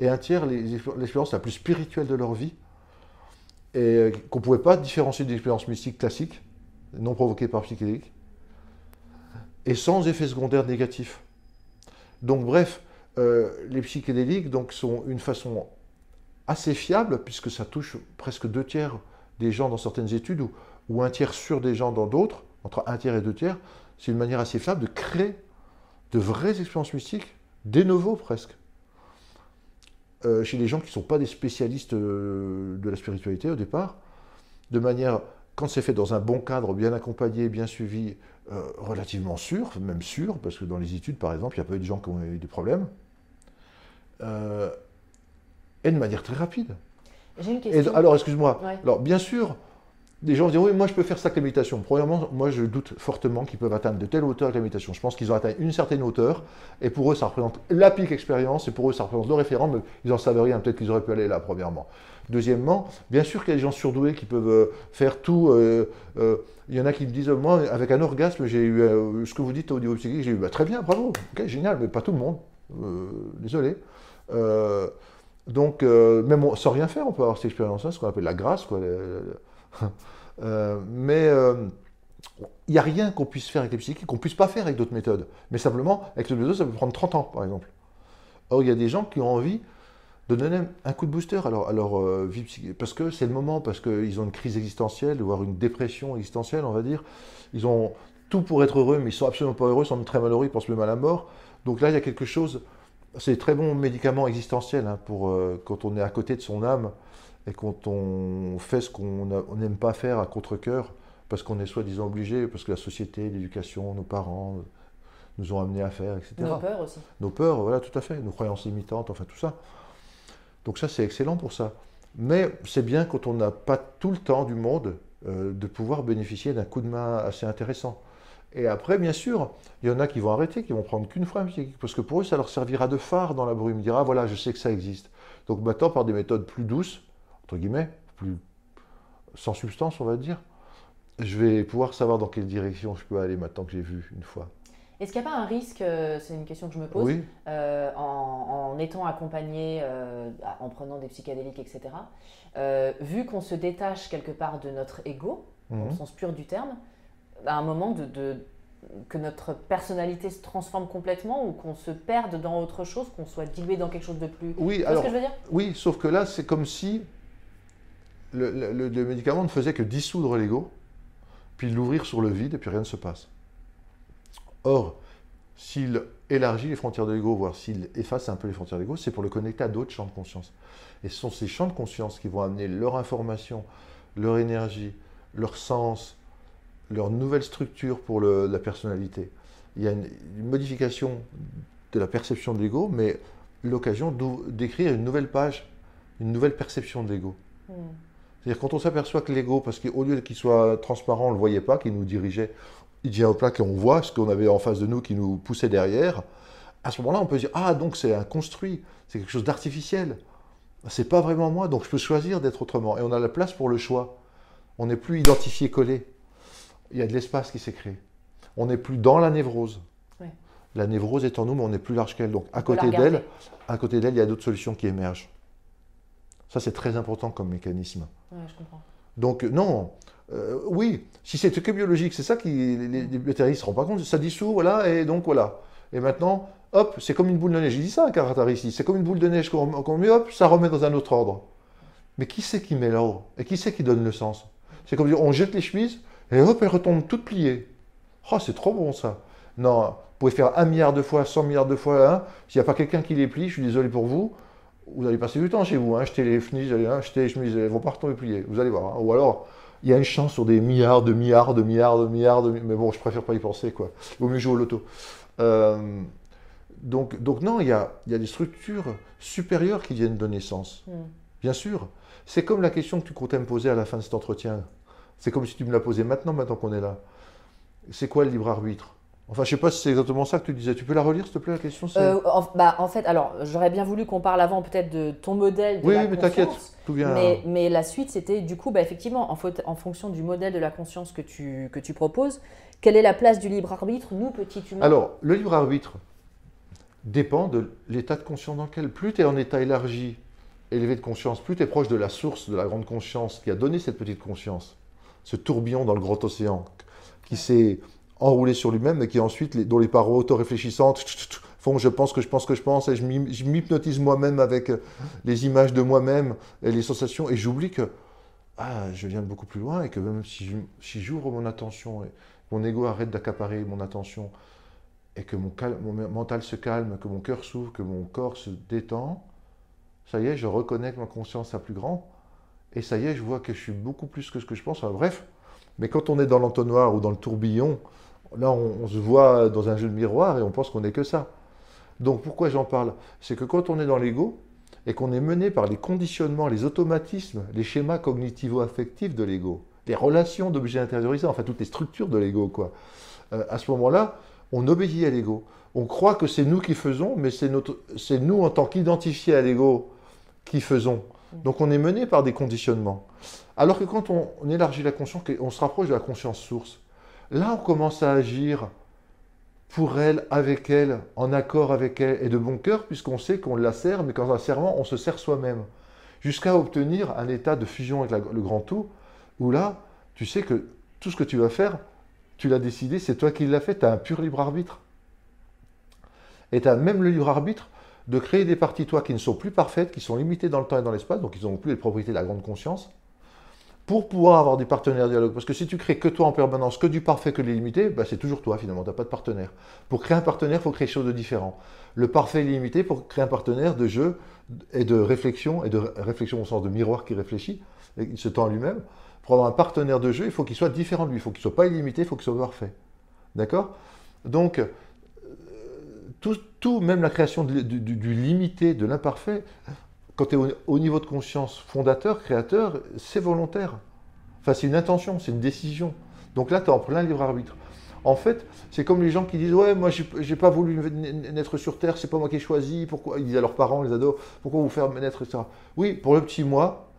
Et un tiers l'expérience la plus spirituelle de leur vie, et euh, qu'on ne pouvait pas différencier d'une expérience mystique classique, non provoquée par psychédélique, et sans effet secondaire négatif. Donc bref, euh, les psychédéliques donc, sont une façon assez fiable, puisque ça touche presque deux tiers des gens dans certaines études, ou, un tiers sûr des gens dans d'autres, entre un tiers et deux tiers, c'est une manière assez fiable de créer de vraies expériences mystiques, des nouveaux presque. Euh, chez les gens qui ne sont pas des spécialistes euh, de la spiritualité au départ, de manière, quand c'est fait dans un bon cadre, bien accompagné, bien suivi, euh, relativement sûr, même sûr, parce que dans les études, par exemple, il y a pas eu de gens qui ont eu des problèmes. et de manière très rapide. J'ai une Et question. alors, excuse-moi. Ouais. Alors, bien sûr, des gens disent oui, moi je peux faire ça avec la méditation. Premièrement, moi je doute fortement qu'ils peuvent atteindre de telle hauteur avec la méditation. Je pense qu'ils ont atteint une certaine hauteur, et pour eux ça représente la pique expérience, et pour eux ça représente le référent, mais ils en savent rien. Peut-être qu'ils auraient pu aller là, premièrement. Deuxièmement, bien sûr qu'il y a des gens surdoués qui peuvent euh, faire tout. euh, euh, il y en a qui me disent, moi, avec un orgasme, j'ai eu ce que vous dites au niveau psychique, j'ai eu bah, très bien, bravo, ok, génial, mais pas tout le monde. Désolé. Donc, même sans rien faire, on peut avoir cette expérience-là, ce qu'on appelle la grâce. Euh, mais euh, il n'y a rien qu'on puisse faire avec les psychiques, qu'on ne puisse pas faire avec d'autres méthodes. Mais simplement, avec le méthode, ça peut prendre 30 ans, par exemple. Or, il y a des gens qui ont envie de donner un coup de booster à leur, euh, vie psychique. Parce que c'est le moment, parce qu'ils ont une crise existentielle, voire une dépression existentielle, on va dire. Ils ont tout pour être heureux, mais ils sont absolument pas heureux, ils sont très malheureux, ils pensent même à la mort. Donc là, il y a quelque chose. C'est très bon médicament existentiel hein, pour euh, quand on est à côté de son âme et quand on fait ce qu'on n'aime pas faire à contre-coeur parce qu'on est soi-disant obligé, parce que la société, l'éducation, nos parents euh, nous ont amenés à faire, etc. Nos peurs aussi. Nos peurs, voilà, tout à fait, nos croyances limitantes, enfin tout ça. Donc ça, c'est excellent pour ça. Mais c'est bien quand on n'a pas tout le temps du monde euh, de pouvoir bénéficier d'un coup de main assez intéressant. Et après, bien sûr, il y en a qui vont arrêter, qui vont prendre qu'une fois un psychique, parce que pour eux, ça leur servira de phare dans la brume. Ils diront, ah voilà, je sais que ça existe. Donc maintenant, par des méthodes plus douces, entre guillemets, plus sans substance, on va dire, je vais pouvoir savoir dans quelle direction je peux aller maintenant que j'ai vu une fois. Est-ce qu'il n'y a pas un risque, euh, c'est une question que je me pose, Oui, euh, en, en étant accompagné, euh, en prenant des psychédéliques, etc., vu qu'on se détache quelque part de notre ego, au Mhm. sens pur du terme, à un moment de, de- que notre personnalité se transforme complètement ou qu'on se perde dans autre chose, qu'on soit dilué dans quelque chose de plus... oui alors, ce que je veux dire? Oui, sauf que là, c'est comme si le, médicament ne faisait que dissoudre l'ego, puis l'ouvrir sur le vide, et puis rien ne se passe. Or, s'il élargit les frontières de l'ego, voire s'il efface un peu les frontières de l'ego, c'est pour le connecter à d'autres champs de conscience. Et ce sont ces champs de conscience qui vont amener leur information, leur énergie, leur sens, leur nouvelle structure pour la personnalité. Il y a une, modification de la perception de l'ego, mais l'occasion d'écrire une nouvelle page, une nouvelle perception de l'ego. Hmm. C'est-à-dire quand on s'aperçoit que l'ego, parce qu'au lieu qu'il soit transparent, on ne le voyait pas, qu'il nous dirigeait, il vient au plat et on voit ce qu'on avait en face de nous qui nous poussait derrière, à ce moment-là, on peut se dire Ah, donc c'est un construit, c'est quelque chose d'artificiel. C'est pas vraiment moi, donc je peux choisir d'être autrement. Et on a la place pour le choix. On n'est plus identifié, collé. Il y a de l'espace qui s'est créé. On n'est plus dans la névrose. Ouais. La névrose est en nous, mais on est plus large qu'elle. Donc à On côté d'elle, à côté d'elle, il y a d'autres solutions qui émergent. Ça, c'est très important comme mécanisme. Ouais, je comprends. Donc non, euh, oui, si c'était que biologique, c'est ça qui les, les, ne se rendent pas compte, ça dissout, voilà, et donc voilà. Et maintenant, hop, c'est comme une boule de neige. J'ai dit ça à Karatari ici, c'est comme une boule de neige qu'on qu'on met, hop, ça remet dans un autre ordre. Mais qui c'est qui met l'ordre Et qui c'est qui donne le sens? C'est comme dire, on jette les chemises, et hop, elles retombent toutes pliées. Oh, c'est trop bon ça. Non, vous pouvez faire un milliard de fois, 100 milliards de fois, hein. s'il n'y a pas quelqu'un qui les plie, je suis désolé pour vous, vous allez passer du temps chez vous, hein, jeter les chemises, hein, jeter les chemises, elles vont pas retomber pliées, vous allez voir. hein. Ou alors, il y a une chance sur des milliards, de milliards, de milliards, de milliards, de mi- mais bon, je préfère pas y penser, quoi. Il vaut mieux jouer au loto. Euh, donc, donc non, il y a, il y a des structures supérieures qui viennent donner sens. Hmm. Bien sûr. C'est comme la question que tu comptais me poser à la fin de cet entretien. C'est comme si tu me la posais maintenant, maintenant qu'on est là. C'est quoi le libre arbitre? Enfin, je sais pas si c'est exactement ça que tu disais. Tu peux la relire, s'il te plaît, la question Euh, en, bah, en fait, alors, j'aurais bien voulu qu'on parle avant peut-être de ton modèle de Oui, la mais t'inquiète, conscience. tout vient. Mais, mais la suite, c'était du coup, bah, effectivement, en, fonction du modèle de la conscience que tu, que tu proposes, quelle est la place du libre arbitre, nous, petits humains? Alors, le libre arbitre dépend de l'état de conscience dans lequel. Plus tu es en état élargi, élevé de conscience, plus tu es proche de la source de la grande conscience qui a donné cette petite conscience, ce tourbillon dans le grand océan qui s'est enroulé sur lui-même et qui ensuite, dont les parois auto-réfléchissantes font je pense que je pense que je pense et je m'hy- je m'hypnotise moi-même avec les images de moi-même et les sensations et j'oublie que ah, je viens de beaucoup plus loin et que même si si j'ouvre mon attention mon ego arrête d'accaparer mon attention et que mon, mental se calme, que mon cœur s'ouvre, que mon corps se détend, ça y est, je reconnecte ma conscience à plus grand, et ça y est, je vois que je suis beaucoup plus que ce que je pense. Bref, mais quand on est dans l'entonnoir ou dans le tourbillon, là, on, se voit dans un jeu de miroir et on pense qu'on n'est que ça. Donc pourquoi j'en parle? C'est que quand on est dans l'ego, et qu'on est mené par les conditionnements, les automatismes, les schémas cognitivo-affectifs de l'ego, les relations d'objets intériorisés, enfin toutes les structures de l'ego, quoi. Euh, à ce moment-là, on obéit à l'ego. On croit que c'est nous qui faisons, mais c'est nous en tant qu'identifiés à l'ego qui faisons. Donc on est mené par des conditionnements. Alors que quand on, élargit la conscience, on se rapproche de la conscience source, là on commence à agir pour elle, avec elle, en accord avec elle, et de bon cœur, puisqu'on sait qu'on la sert, mais quand un serment, on se sert soi-même. Jusqu'à obtenir un état de fusion avec le grand tout, où là, tu sais que tout ce que tu vas faire, tu l'as décidé, c'est toi qui l'as fait, tu as un pur libre arbitre. Et tu as même le libre arbitre de créer des parties, toi, qui ne sont plus parfaites, qui sont limitées dans le temps et dans l'espace, donc ils n'ont plus les propriétés de la grande conscience, pour pouvoir avoir des partenaires dialogue. Parce que si tu crées que toi en permanence, que du parfait, que de l'illimité, bah c'est toujours toi finalement, tu n'as pas de partenaire. Pour créer un partenaire, il faut créer quelque chose de différent. Le parfait et l'illimité, pour créer un partenaire de jeu et de réflexion, et de réflexion au sens de miroir qui réfléchit, et se tend à lui-même, pour avoir un partenaire de jeu, il faut qu'il soit différent de lui, il faut qu'il ne soit pas illimité, il faut qu'il soit parfait. D'accord? Donc, tout, tout, même la création du limité, de l'imparfait, quand tu es au, niveau de conscience fondateur, créateur, c'est volontaire. Enfin, c'est une intention, c'est une décision. Donc là, tu es en plein libre arbitre. En fait, c'est comme les gens qui disent Ouais, moi, j'ai pas voulu naître sur Terre, c'est pas moi qui ai choisi. Pourquoi Ils disent à leurs parents, les ados Pourquoi vous faire naître, etc. Oui, pour le petit moi,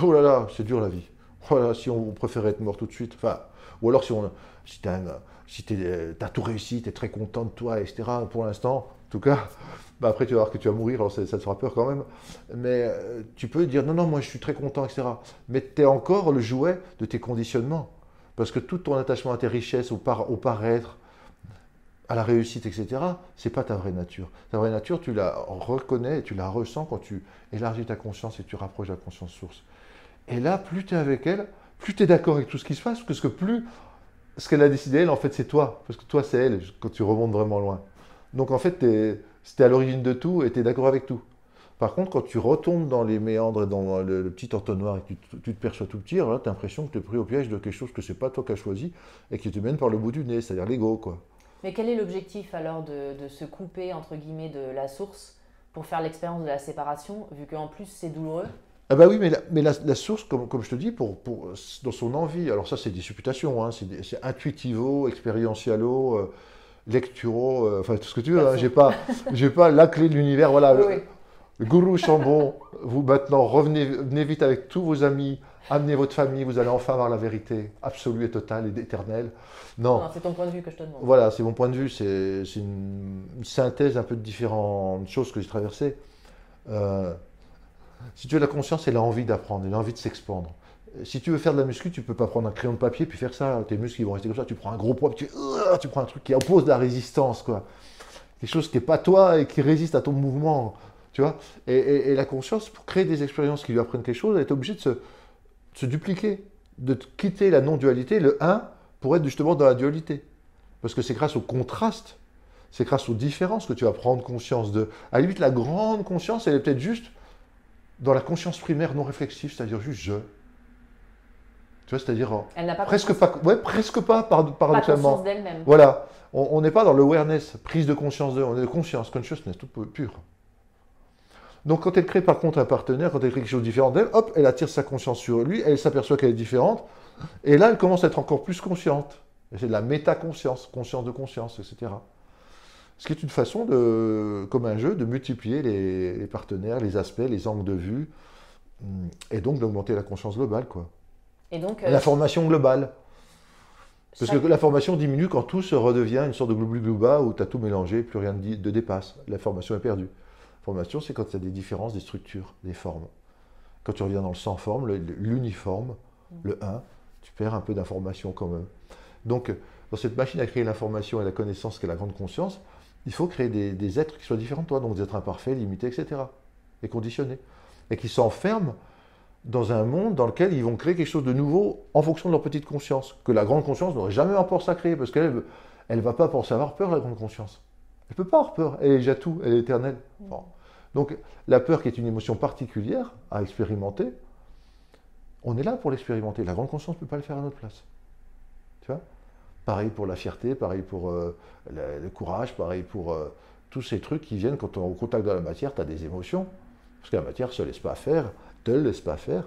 oh là là, c'est dur la vie. Voilà, oh si on préférait être mort tout de suite. Enfin, ou alors si, on, si as, tout réussi, tu es très content de toi, etc. Pour l'instant, en tout cas, bah, après, tu vas voir que tu vas mourir, alors ça, te fera peur quand même. Mais euh, tu peux dire non, non, moi je suis très content, etc. Mais tu es encore le jouet de tes conditionnements. Parce que tout ton attachement à tes richesses, au, au paraître, à la réussite, etc., c'est pas ta vraie nature. Ta vraie nature, tu la reconnais, tu la ressens quand tu élargis ta conscience et tu rapproches la conscience source. Et là, plus tu es avec elle, plus tu es d'accord avec tout ce qui se passe, parce que plus ce qu'elle a décidé, elle, en fait, c'est toi. Parce que toi, c'est elle, quand tu remontes vraiment loin. Donc, en fait, tu es c'était à l'origine de tout et tu es d'accord avec tout. Par contre, quand tu retombes dans les méandres et dans le, petit entonnoir et que tu, te perçois tout petit, là, tu as l'impression que tu es pris au piège de quelque chose que c'est pas toi qui as choisi et qui te mène par le bout du nez, c'est-à-dire l'ego. quoi. Mais quel est l'objectif alors de, se couper, entre guillemets, de la source pour faire l'expérience de la séparation, vu qu'en plus c'est douloureux? Ah bah oui, mais la, mais la, source, comme, comme, je te dis, pour, pour, dans son envie, alors ça c'est des supputations, hein, c'est intuitivo, expérientialo, euh, lecturo, euh, enfin tout ce que tu veux. Hein, j'ai pas, j'ai pas la clé de l'univers. Voilà, le, gourou Chambon, vous maintenant revenez, venez vite avec tous vos amis, amenez votre famille, vous allez enfin avoir la vérité absolue et totale et éternelle. Non, c'est ton point de vue que je te demande. Voilà, c'est mon point de vue. C'est, une, synthèse un peu de différentes choses que j'ai traversées. Euh, si tu as la conscience, elle a envie d'apprendre, elle a envie de s'expandre si tu veux faire de la muscu, tu peux pas prendre un crayon de papier puis faire ça. Tes muscles ils vont rester comme ça. Tu prends un gros poids, tu, euh, tu prends un truc qui oppose la résistance, quoi. Quelque chose qui n'est pas toi et qui résiste à ton mouvement, tu vois. Et, la conscience, pour créer des expériences qui lui apprennent quelque chose, elle est obligée de se, se dupliquer, de quitter la non-dualité, le 1, pour être justement dans la dualité. Parce que c'est grâce au contraste, c'est grâce aux différences que tu vas prendre conscience de. À la limite, la grande conscience, elle est peut-être juste dans la conscience primaire non réflexive, c'est-à-dire juste je. Tu vois, c'est-à-dire presque pas, ouais, presque pas paradoxalement. Pas d'elle-même. Voilà, on n'est pas dans l'awareness, prise de conscience de, on est de conscience, consciousness, tout pur. Donc quand elle crée par contre un partenaire, quand elle crée quelque chose de différent d'elle, hop, elle attire sa conscience sur lui, elle s'aperçoit qu'elle est différente, et là elle commence à être encore plus consciente. Et c'est de la métaconscience, conscience de conscience, etc. Ce qui est une façon de, comme un jeu, de multiplier les, les partenaires, les aspects, les angles de vue, et donc d'augmenter la conscience globale, quoi. Euh, la formation globale. Parce que la formation diminue quand tout se redevient une sorte de gloobly glouba où tu as tout mélangé, plus rien de dépasse. La formation est perdue. La formation, c'est quand il y a des différences des structures, des formes. Quand tu reviens dans le sans forme, l'uniforme, le 1, tu perds un peu d'information quand même. Donc, dans cette machine à créer l'information et la connaissance qu'est la grande conscience, il faut créer des, des, êtres qui soient différents de toi, donc des êtres imparfaits, limités, etc. Et conditionnés. Et qui s'enferment dans un monde dans lequel ils vont créer quelque chose de nouveau en fonction de leur petite conscience, que la grande conscience n'aurait jamais en force à créer, parce qu'elle elle va pas penser avoir peur, la grande conscience. Elle peut pas avoir peur, elle est déjà tout, elle est éternelle. Donc la peur qui est une émotion particulière à expérimenter, on est là pour l'expérimenter. La grande conscience ne peut pas le faire à notre place. Tu vois? Pareil pour la fierté, pareil pour euh, le, courage, pareil pour euh, tous ces trucs qui viennent quand on est au contact de la matière, tu as des émotions Parce que la matière ne se laisse pas faire, te laisse pas faire,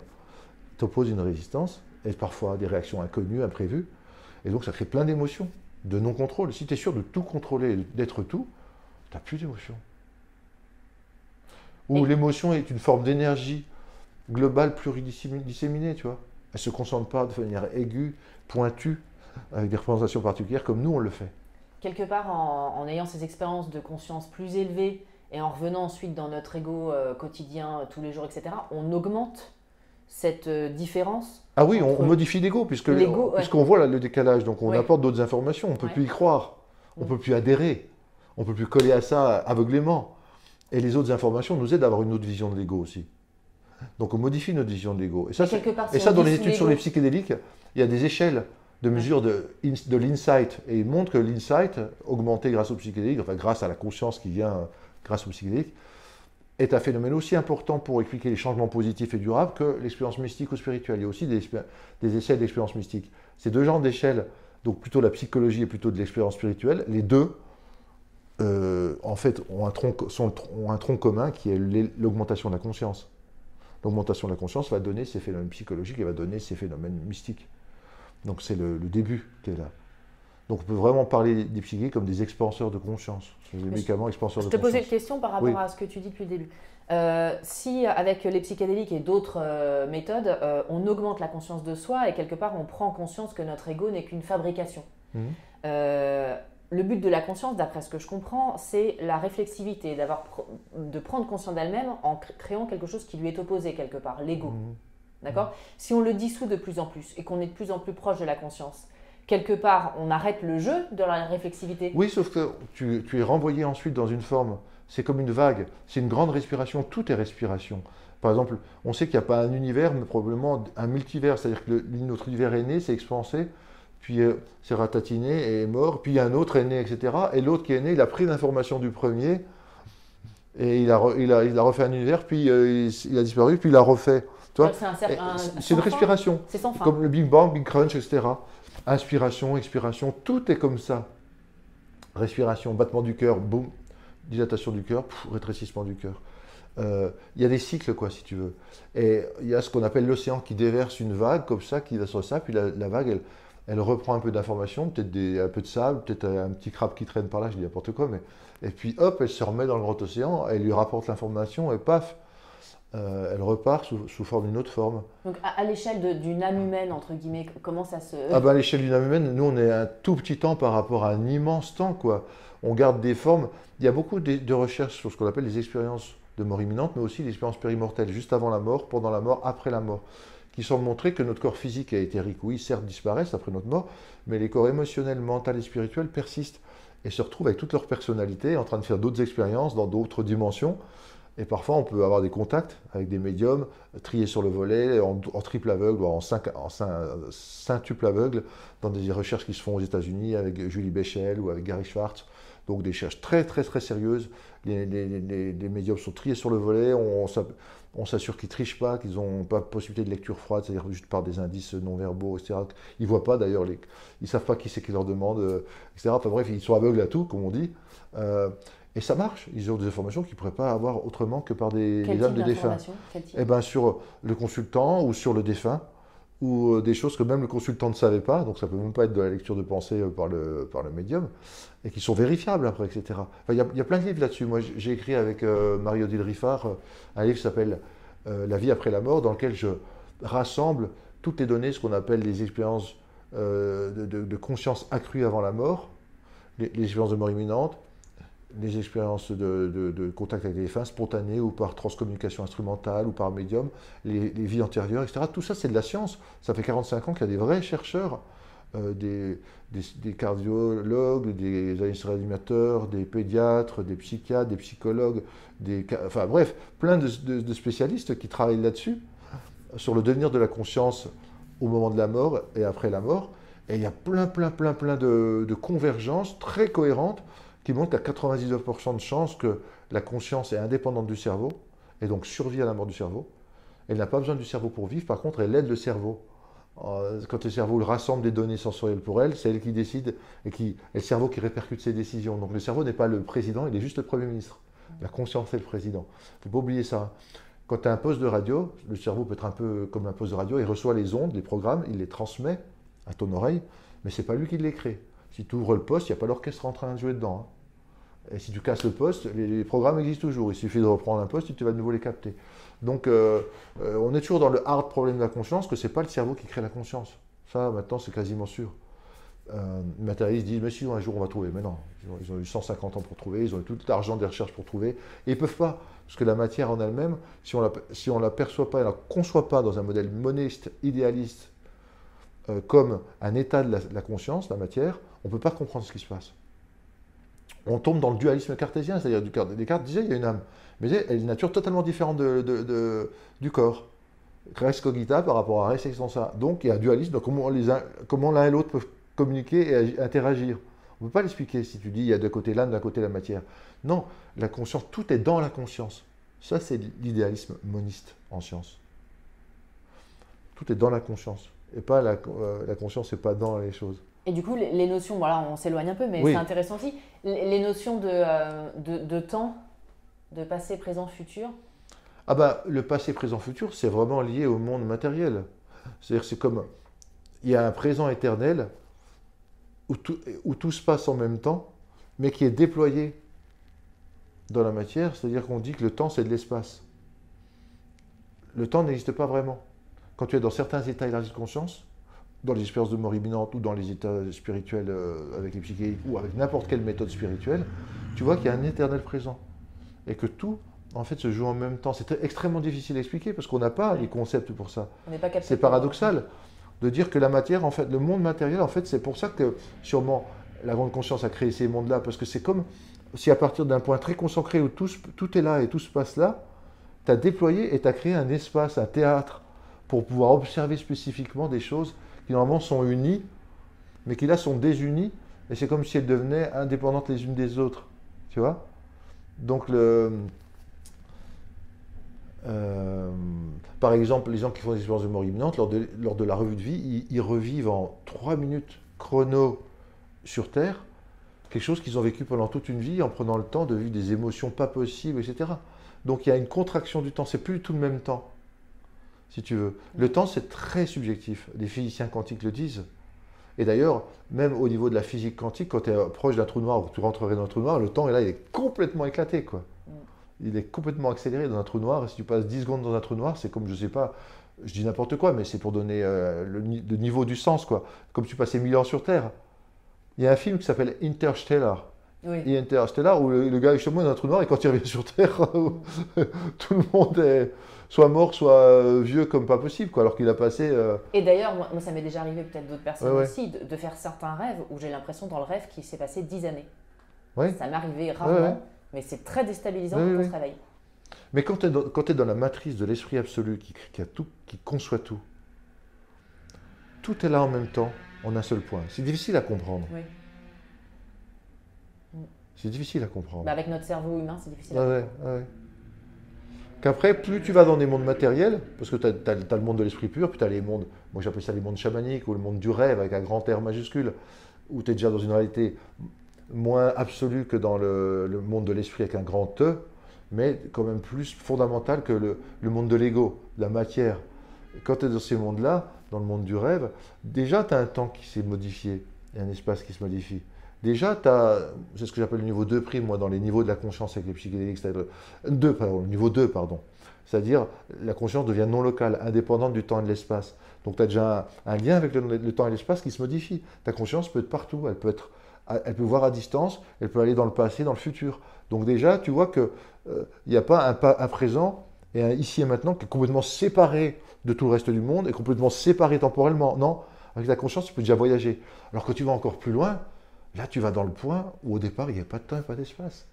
t'oppose une résistance, et parfois des réactions inconnues, imprévues. Et donc ça crée plein d'émotions, de non-contrôle. Si tu es sûr de tout contrôler, d'être tout, tu n'as plus d'émotion. Ou l'émotion est une forme d'énergie globale pluridisséminée, tu vois. Elle ne se concentre pas de manière aiguë, pointue, avec des représentations particulières comme nous on le fait. Quelque part, en, ayant ces expériences de conscience plus élevées et en revenant ensuite dans notre ego euh, quotidien, tous les jours, etc., on augmente cette euh, différence Ah oui, on, modifie l'ego, puisque puisqu'on voit le décalage, donc on apporte d'autres informations, on ne peut plus y croire, on ne mm. peut plus adhérer, on ne peut plus coller à ça aveuglément. Et les autres informations nous aident à avoir une autre vision de l'ego aussi. Donc on modifie notre vision de l'ego. Et ça, et ça dans les études sur les psychédéliques, il y a des échelles de mesure de, de l'insight. Et il montre que l'insight, augmenté grâce au psychédélique, enfin grâce à la conscience qui vient grâce au psychédélique, est un phénomène aussi important pour expliquer les changements positifs et durables que l'expérience mystique ou spirituelle. Il y a aussi des, échelles d'expérience mystique. Ces deux genres d'échelles, donc plutôt la psychologie et plutôt de l'expérience spirituelle, les deux, euh, en fait, ont un, tronc, ont un tronc commun qui est l'augmentation de la conscience. L'augmentation de la conscience va donner ces phénomènes psychologiques et va donner ces phénomènes mystiques. Donc c'est le, début qui est là. Donc on peut vraiment parler des psychiques comme des expanseurs de conscience, des médicaments expanseurs de conscience. Je te posais une question par rapport à ce que tu dis depuis le début. Euh, si avec les psychédéliques et d'autres euh, méthodes, euh, on augmente la conscience de soi et quelque part on prend conscience que notre ego n'est qu'une fabrication. Mhm. le but de la conscience, d'après ce que je comprends, c'est la réflexivité, d'avoir de prendre conscience d'elle-même en créant quelque chose qui lui est opposé quelque part, l'ego. Mhm. D'accord? Si on le dissout de plus en plus et qu'on est de plus en plus proche de la conscience, quelque part, on arrête le jeu de la réflexivité. Oui, sauf que tu, es renvoyé ensuite dans une forme. C'est comme une vague. C'est une grande respiration. Tout est respiration. Par exemple, on sait qu'il n'y a pas un univers, mais probablement un multivers. C'est-à-dire que notre univers est né, c'est expansé, puis euh, c'est ratatiné et est mort, puis un autre est né, etc. Et l'autre qui est né, il a pris l'information du premier, et il a, il a, refait un univers, puis euh, il a disparu, puis il a refait. C'est une respiration. C'est Comme le Big Bang, Big Crunch, etc. Inspiration, expiration, tout est comme ça. Respiration, battement du cœur, boum, dilatation du cœur, rétrécissement du cœur. Euh, il y a des cycles, quoi, si tu veux. Et il y a ce qu'on appelle l'océan qui déverse une vague comme ça, qui va sur ça, puis la, vague, elle, reprend un peu d'informations, peut-être un peu de sable, peut-être un petit crabe qui traîne par là, je dis n'importe quoi, mais. Et puis hop, elle se remet dans le grand océan, elle lui rapporte l'information, et paf, euh, elle repart sous, forme d'une autre forme. Donc à, l'échelle d'une âme humaine, entre guillemets, comment ça se... Ah bah à l'échelle d'une âme humaine, nous on est un tout petit temps par rapport à un immense temps, quoi. On garde des formes. Il y a beaucoup de, recherches sur ce qu'on appelle les expériences de mort imminente, mais aussi les expériences périmortelles, juste avant la mort, pendant la mort, après la mort, qui semblent montrer que notre corps physique et éthérique, oui, certes disparaissent après notre mort, mais les corps émotionnels, mentaux et spirituels persistent et se retrouvent avec toute leur personnalité, en train de faire d'autres expériences dans d'autres dimensions, et parfois, on peut avoir des contacts avec des médiums triés sur le volet, en, triple aveugle, ou en, cinq, en cintuple aveugle, dans des recherches qui se font aux États-Unis avec Julie Béchel ou avec Gary Schwartz. Donc des recherches très, très, très sérieuses. Les, médiums sont triés sur le volet, on, s'assure qu'ils ne trichent pas, qu'ils n'ont pas possibilité de lecture froide, c'est-à-dire juste par des indices non-verbaux, etc. Ils ne voient pas d'ailleurs, ils ne savent pas qui c'est qui leur demande, etc. Enfin bref, ils sont aveugles à tout, comme on dit. Euh, et ça marche. Ils ont des informations qu'ils ne pourraient pas avoir autrement que par des, âmes de défunts. Eh bien, sur le consultant ou sur le défunt, ou euh, des choses que même le consultant ne savait pas, donc ça ne peut même pas être de la lecture de pensée euh, par le, par le médium, et qui sont vérifiables après, etc. Il y, a plein de livres là-dessus. Moi, j'ai écrit avec euh, Mario-Odile Riffard un livre qui s'appelle La vie après la mort, dans lequel je rassemble toutes les données, ce qu'on appelle les expériences de, conscience accrue avant la mort, les, les expériences de mort imminente, les expériences de, contact avec les fins spontanées ou par transcommunication instrumentale ou par médium, les, vies antérieures, etc. Tout ça, c'est de la science. Ça fait 45 ans qu'il y a des vrais chercheurs, euh, des, cardiologues, des animateurs, des pédiatres, des psychiatres, des psychologues, des, enfin bref, plein de, spécialistes qui travaillent là-dessus, sur le devenir de la conscience au moment de la mort et après la mort. Et il y a plein, plein, plein, plein de convergences très cohérentes qui montre qu'à 99% de chances que la conscience est indépendante du cerveau et donc survit à la mort du cerveau. Elle n'a pas besoin du cerveau pour vivre, par contre, elle aide le cerveau. Euh, quand le cerveau rassemble des données sensorielles pour elle, c'est elle qui décide et qui le cerveau qui répercute ses décisions. Donc le cerveau n'est pas le président, il est juste le Premier ministre. La conscience est le président. Il ne faut pas oublier ça. Quand tu as un poste de radio, le cerveau peut être un peu comme un poste de radio, il reçoit les ondes, les programmes, il les transmet à ton oreille, mais c'est pas lui qui les crée. Si tu ouvres le poste, il n'y a pas l'orchestre en train de jouer dedans. hein. Et si tu casses le poste, les, programmes existent toujours. Il suffit de reprendre un poste et tu vas de nouveau les capter. Donc euh, euh, on est toujours dans le hard problème de la conscience, que c'est pas le cerveau qui crée la conscience. Ça, maintenant, c'est quasiment sûr. Euh, les matérialistes disent, mais si, un jour on va trouver. Mais non, ils ont, eu 150 ans pour trouver, ils ont eu tout l'argent des recherches pour trouver, et ils ne peuvent pas. Parce que la matière en elle-même, si on ne la, si on la perçoit pas et la conçoit pas dans un modèle moniste, idéaliste, comme un état de la conscience, la matière, on ne peut pas comprendre ce qui se passe. On tombe dans le dualisme cartésien, c'est-à-dire Descartes, disait il y a une âme, mais elle est une nature totalement différente du corps. Res cogita par rapport à res extensa. Donc il y a un dualisme, donc comment l'un et l'autre peuvent communiquer et agi- interagir. On ne peut pas l'expliquer si tu dis il y a d'un côté l'âme, d'un côté la matière. Non, la conscience, tout est dans la conscience. Ça, c'est l'idéalisme moniste en science. Tout est dans la conscience. Et pas la, euh, la conscience n'est pas dans les choses. Et du coup, les, notions, voilà, on s'éloigne un peu, mais Oui. c'est intéressant aussi. Les, les notions de, euh, de, de temps, de passé, présent, futur. Ah bah, le passé, présent, futur, c'est vraiment lié au monde matériel. C'est-à-dire c'est comme, il y a un présent éternel où tout, où tout se passe en même temps, mais qui est déployé dans la matière, c'est-à-dire qu'on dit que le temps, c'est de l'espace. Le temps n'existe pas vraiment. Quand tu es dans certains états élargis de conscience, dans les expériences de mort imminente ou dans les états spirituels euh, avec les psychédéliques ou avec n'importe quelle méthode spirituelle, tu vois qu'il y a un éternel présent. Et que tout, en fait, se joue en même temps. C'est extrêmement difficile à expliquer parce qu'on n'a pas les concepts pour ça. C'est paradoxal de dire que la matière, en fait, le monde matériel, en fait, c'est pour ça que sûrement la grande conscience a créé ces mondes-là, parce que c'est comme si à partir d'un point très concentré où tout, tout est là et tout se passe là, tu as déployé et tu as créé un espace, un théâtre, pour pouvoir observer spécifiquement des choses qui normalement sont unies, mais qui là sont désunies, et c'est comme si elles devenaient indépendantes les unes des autres. Tu vois? Donc le. Euh, par exemple, les gens qui font des expériences de mort imminente, lors de, la revue de vie, ils, revivent en 3 minutes chrono sur Terre quelque chose qu'ils ont vécu pendant toute une vie en prenant le temps de vivre des émotions pas possibles, etc. Donc il y a une contraction du temps, c'est plus tout le même temps, si tu veux. Le temps, c'est très subjectif. Les physiciens quantiques le disent. Et d'ailleurs, même au niveau de la physique quantique, quand tu es proche d'un trou noir ou que tu rentrerais dans un trou noir, le temps là, il est complètement éclaté, quoi. Il est complètement accéléré dans un trou noir. Et si tu passes 10 secondes dans un trou noir, c'est comme, je sais pas, je dis n'importe quoi, mais c'est pour donner euh, le, ni- le niveau du sens, quoi. Comme tu passais 1000 ans sur Terre. Il y a un film qui s'appelle Interstellar. Oui. Et Interstellar, où le, le gars est dans un trou noir et quand il revient sur Terre, tout le monde est soit mort, soit euh, vieux comme pas possible, quoi, alors qu'il a passé. euh, Et d'ailleurs, moi, moi, ça m'est déjà arrivé, peut-être d'autres personnes Ouais, ouais. aussi, de, de faire certains rêves où j'ai l'impression dans le rêve qu'il s'est passé 10 années. Ouais. Ça m'est arrivé rarement, mais c'est très déstabilisant quand on se réveille. Mais quand tu es, dans- dans la matrice de l'esprit absolu qui, qui a tout, qui conçoit tout, tout est là en même temps, en un seul point. C'est difficile à comprendre. Oui. C'est difficile à comprendre. Bah, avec notre cerveau humain, c'est difficile. À ouais, ouais. Qu'après, plus tu vas dans des mondes matériels, parce que tu as, le monde de l'esprit pur, puis tu as les mondes, moi j'appelle ça les mondes chamaniques, ou le monde du rêve avec un grand R majuscule, où tu es déjà dans une réalité moins absolue que dans le, monde de l'esprit avec un grand E, mais quand même plus fondamental que le, monde de l'ego, la matière. Quand tu es dans ces mondes-là, dans le monde du rêve, déjà tu as un temps qui s'est modifié, et un espace qui se modifie. Déjà, c'est ce que j'appelle le niveau 2 prime, moi, dans les niveaux de la conscience avec les psychédéliques, c'est-à-dire, 2, pardon, le niveau 2, pardon. C'est-à-dire, la conscience devient non locale, indépendante du temps et de l'espace. Donc, tu as déjà un, lien avec le, temps et l'espace qui se modifie. Ta conscience peut être partout, elle peut, être, elle peut voir à distance, elle peut aller dans le passé, dans le futur. Donc, déjà, tu vois qu'il n'y a pas un, un présent et un ici et maintenant qui est complètement séparé de tout le reste du monde et complètement séparé temporellement. Non, avec la conscience, tu peux déjà voyager. Alors que tu vas encore plus loin, Là, tu vas dans le point où au départ, il n'y a pas de temps et pas d'espace.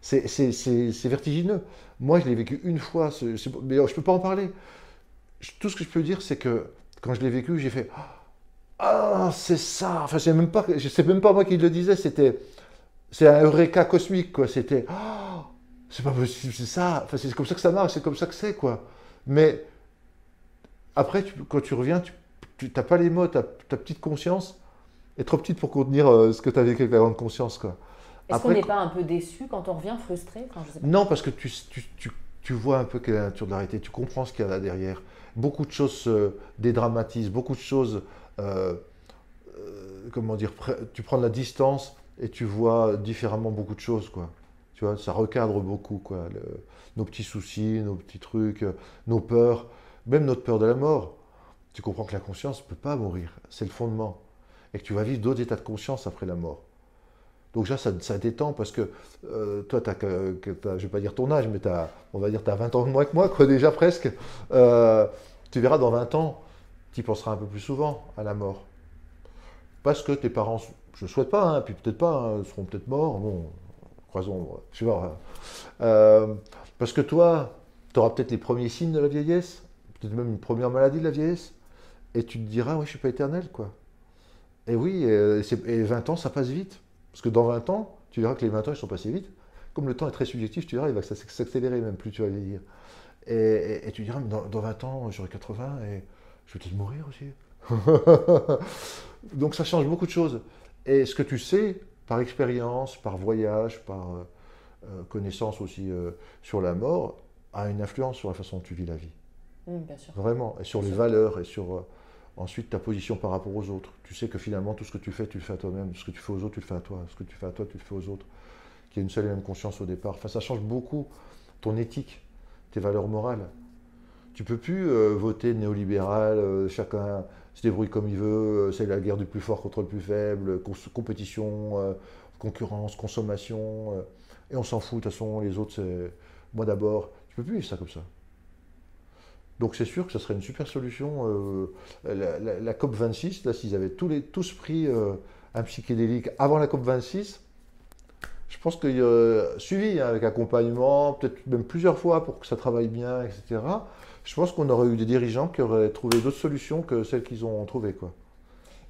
C'est- vertigineux. Moi, je l'ai vécu une fois, mais je ne peux pas en parler. Je- Tout ce que je peux dire, c'est que quand je l'ai vécu, j'ai fait Ah, c'est ça Enfin, c'est même je sais même pas moi qui le disais, c'était c'est un eureka cosmique, quoi. C'était Ah, c'est pas possible, c'est ça. Enfin, c'est comme ça que ça marche, c'est comme ça que c'est, quoi. Mais après, tu- quand tu reviens, tu n'as pas les mots, ta ta petite conscience est trop petite pour contenir euh, ce que tu as vécu avec la grande conscience. Quoi. Est-ce qu'on n'est pas un peu déçu quand on revient frustré? Enfin, je sais pas. Non, parce que tu, tu, tu tu vois un peu quelle est la nature de la réalité, tu comprends ce qu'il y a là derrière. Beaucoup de choses se dédramatisent, beaucoup de choses, euh, euh, comment dire, tu prends de la distance et tu vois différemment beaucoup de choses, quoi. Tu vois, ça recadre beaucoup, quoi. nos petits soucis, nos petits trucs, nos peurs, même notre peur de la mort. Tu comprends que la conscience ne peut pas mourir, c'est le fondement. Et que tu vas vivre d'autres états de conscience après la mort. Donc déjà, ça, ça détend parce que euh, toi, as, que, je ne vais pas dire ton âge, mais as, on va dire tu as 20 ans de moins que moi, quoi, déjà presque. Euh, tu verras dans 20 ans, tu penseras un peu plus souvent à la mort. Parce que tes parents, je ne souhaite pas, hein, puis peut-être pas, hein, seront peut-être morts, bon, croisons, je sais pas. Euh, parce que toi, tu auras peut-être les premiers signes de la vieillesse, peut-être même une première maladie de la vieillesse, et tu te diras, oui, je ne suis pas éternel, quoi. Et oui, et, et 20 ans, ça passe vite. Parce que dans 20 ans, tu verras que les 20 ans, ils sont passés vite. Comme le temps est très subjectif, tu verras, il va s'accélérer même plus tu vas vieillir. Et, et, tu diras, mais dans, 20 ans, j'aurai 80 et je vais peut-être mourir aussi. Donc ça change beaucoup de choses. Et ce que tu sais, par expérience, par voyage, par euh, euh, connaissance aussi euh, sur la mort, a une influence sur la façon dont tu vis la vie. Mmh, bien sûr. Vraiment. Et sur les valeurs et sur Ensuite, ta position par rapport aux autres. Tu sais que finalement, tout ce que tu fais, tu le fais à toi-même. Ce que tu fais aux autres, tu le fais à toi. Ce que tu fais à toi, tu le fais aux autres. Qu'il y ait une seule et même conscience au départ. Enfin, ça change beaucoup ton éthique, tes valeurs morales. Tu peux plus euh, voter néolibéral, euh, chacun se débrouille comme il veut, euh, c'est la guerre du plus fort contre le plus faible, compétition, concurrence, consommation, et on s'en fout, de toute façon, les autres, c'est moi d'abord. Tu peux plus vivre ça comme ça. Donc c'est sûr que ce serait une super solution. Euh, la, COP 26, là, s'ils avaient tous, les, tous pris euh, un psychédélique avant la COP 26, je pense qu'il y a suivi hein, avec accompagnement, peut-être même plusieurs fois pour que ça travaille bien, etc. Je pense qu'on aurait eu des dirigeants qui auraient trouvé d'autres solutions que celles qu'ils ont trouvées. Quoi.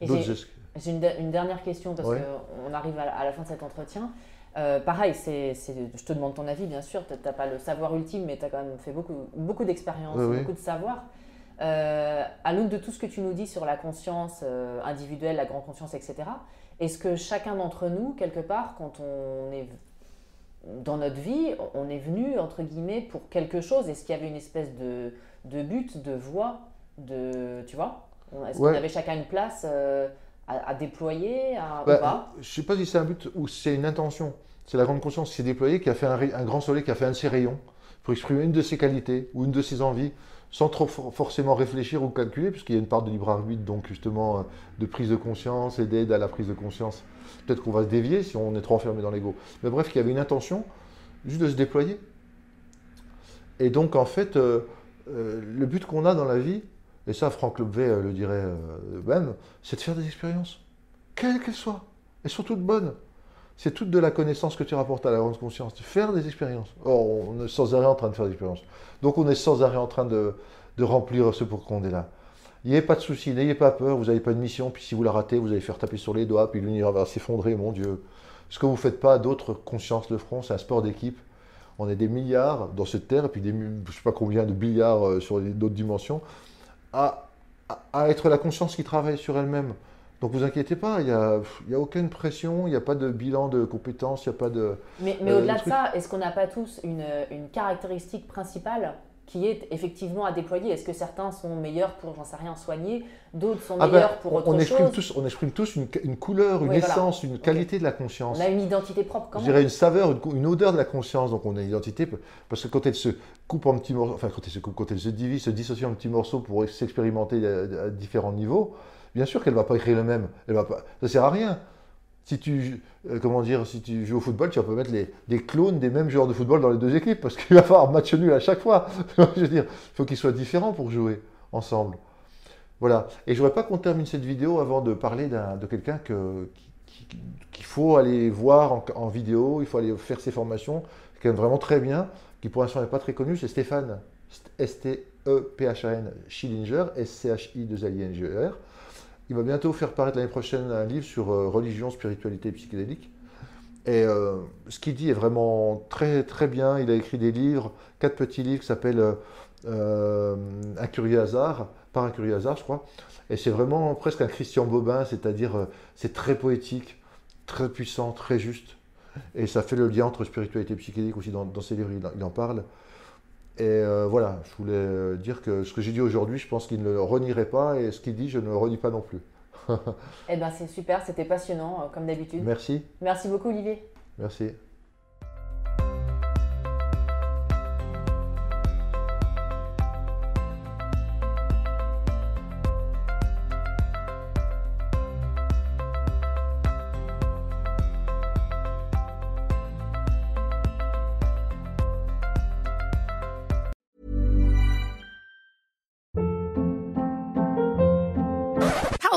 J'ai une, dernière question parce qu'on arrive à la fin de cet entretien. Euh, pareil, c'est, je te demande ton avis, bien sûr. Tu n'as pas le savoir ultime, mais tu as quand même fait beaucoup, beaucoup d'expérience, beaucoup de savoir. Euh, à l'aune de tout ce que tu nous dis sur la conscience euh, individuelle, la grande conscience, etc., est-ce que chacun d'entre nous, quelque part, quand on est dans notre vie, on est venu, entre guillemets, pour quelque chose? Est-ce qu'il y avait une espèce de, de but, de voie de, Tu vois? Est-ce qu'on avait chacun une place à, déployer à, bah, Je ne sais pas si c'est un but ou c'est une intention. C'est la grande conscience qui s'est déployée, qui a fait un, grand soleil, qui a fait un de ses rayons pour exprimer une de ses qualités ou une de ses envies, sans trop forcément réfléchir ou calculer, puisqu'il y a une part de libre arbitre, donc justement euh, de prise de conscience et d'aide à la prise de conscience. Peut-être qu'on va se dévier si on est trop enfermé dans l'ego. Mais bref, qu'il y avait une intention juste de se déployer. Et donc, en fait, euh, euh, le but qu'on a dans la vie, et ça Franck Lobvé euh, le dirait euh, même, c'est de faire des expériences, quelles qu'elles soient, et surtout de bonnes. C'est toute de la connaissance que tu rapportes à la grande conscience, de faire des expériences. Or, on est sans arrêt en train de faire des expériences. Donc on est sans arrêt en train de, remplir ce pour qu'on est là. N'ayez pas de soucis, n'ayez pas peur, vous n'avez pas de mission, puis si vous la ratez, vous allez faire taper sur les doigts, puis l'univers va s'effondrer, mon Dieu. Ce que vous ne faites pas, d'autres consciences le feront, c'est un sport d'équipe. On est des milliards dans cette terre, et puis des, je ne sais pas combien de milliards euh, sur d'autres dimensions à, être la conscience qui travaille sur elle-même. Donc vous inquiétez pas, il n'y a, a, aucune pression, il n'y a pas de bilan de compétences, il n'y a pas de... Mais, mais au-delà de ça, est-ce qu'on n'a pas tous une, une, caractéristique principale qui est effectivement à déployer Est-ce que certains sont meilleurs pour, j'en sais rien, soigner D'autres sont ah ben, meilleurs pour autre on exprime chose? tous, On exprime tous une, une couleur, une essence, une qualité de la conscience. On a une identité propre quand même. Je dirais une saveur, une, odeur de la conscience. Donc on a une identité, parce que quand elle se coupe en petits morceaux, enfin quand elle se coupe, quand elle se divise, se dissocie en petits morceaux pour s'expérimenter à, différents niveaux, bien sûr qu'elle ne va pas écrire le même. Elle va pas, ça sert à rien si tu, euh, comment dire, si tu joues au football, tu vas mettre les, clones des mêmes joueurs de football dans les deux équipes parce qu'il va falloir match nul à chaque fois. je veux dire, il faut qu'ils soient différents pour jouer ensemble. Voilà. Et je voudrais pas qu'on termine cette vidéo avant de parler de quelqu'un qu'il faut aller voir en, vidéo, il faut aller faire ses formations, qui est vraiment très bien, qui pour l'instant n'est pas très connu, c'est Stéphane, S-T-E-P-H-A-N, Schillinger, S-C-H-I-2-L-I-N-G-E-R. Il va bientôt faire paraître l'année prochaine un livre sur euh, religion, spiritualité et psychédélique. Et euh, ce qu'il dit est vraiment très très bien. Il a écrit des livres, quatre petits livres qui s'appellent euh, Un curieux hasard, par un curieux hasard, je crois. Et c'est vraiment presque un Christian Bobin, c'est-à-dire c'est très poétique, très puissant, très juste. Et ça fait le lien entre spiritualité et psychédélique aussi dans, ses livres, il, en parle. Et euh, voilà, je voulais dire que ce que j'ai dit aujourd'hui, je pense qu'il ne le renierait pas et ce qu'il dit, je ne le renie pas non plus. eh bien, c'est super, c'était passionnant, comme d'habitude. Merci. Merci beaucoup, Olivier. Merci.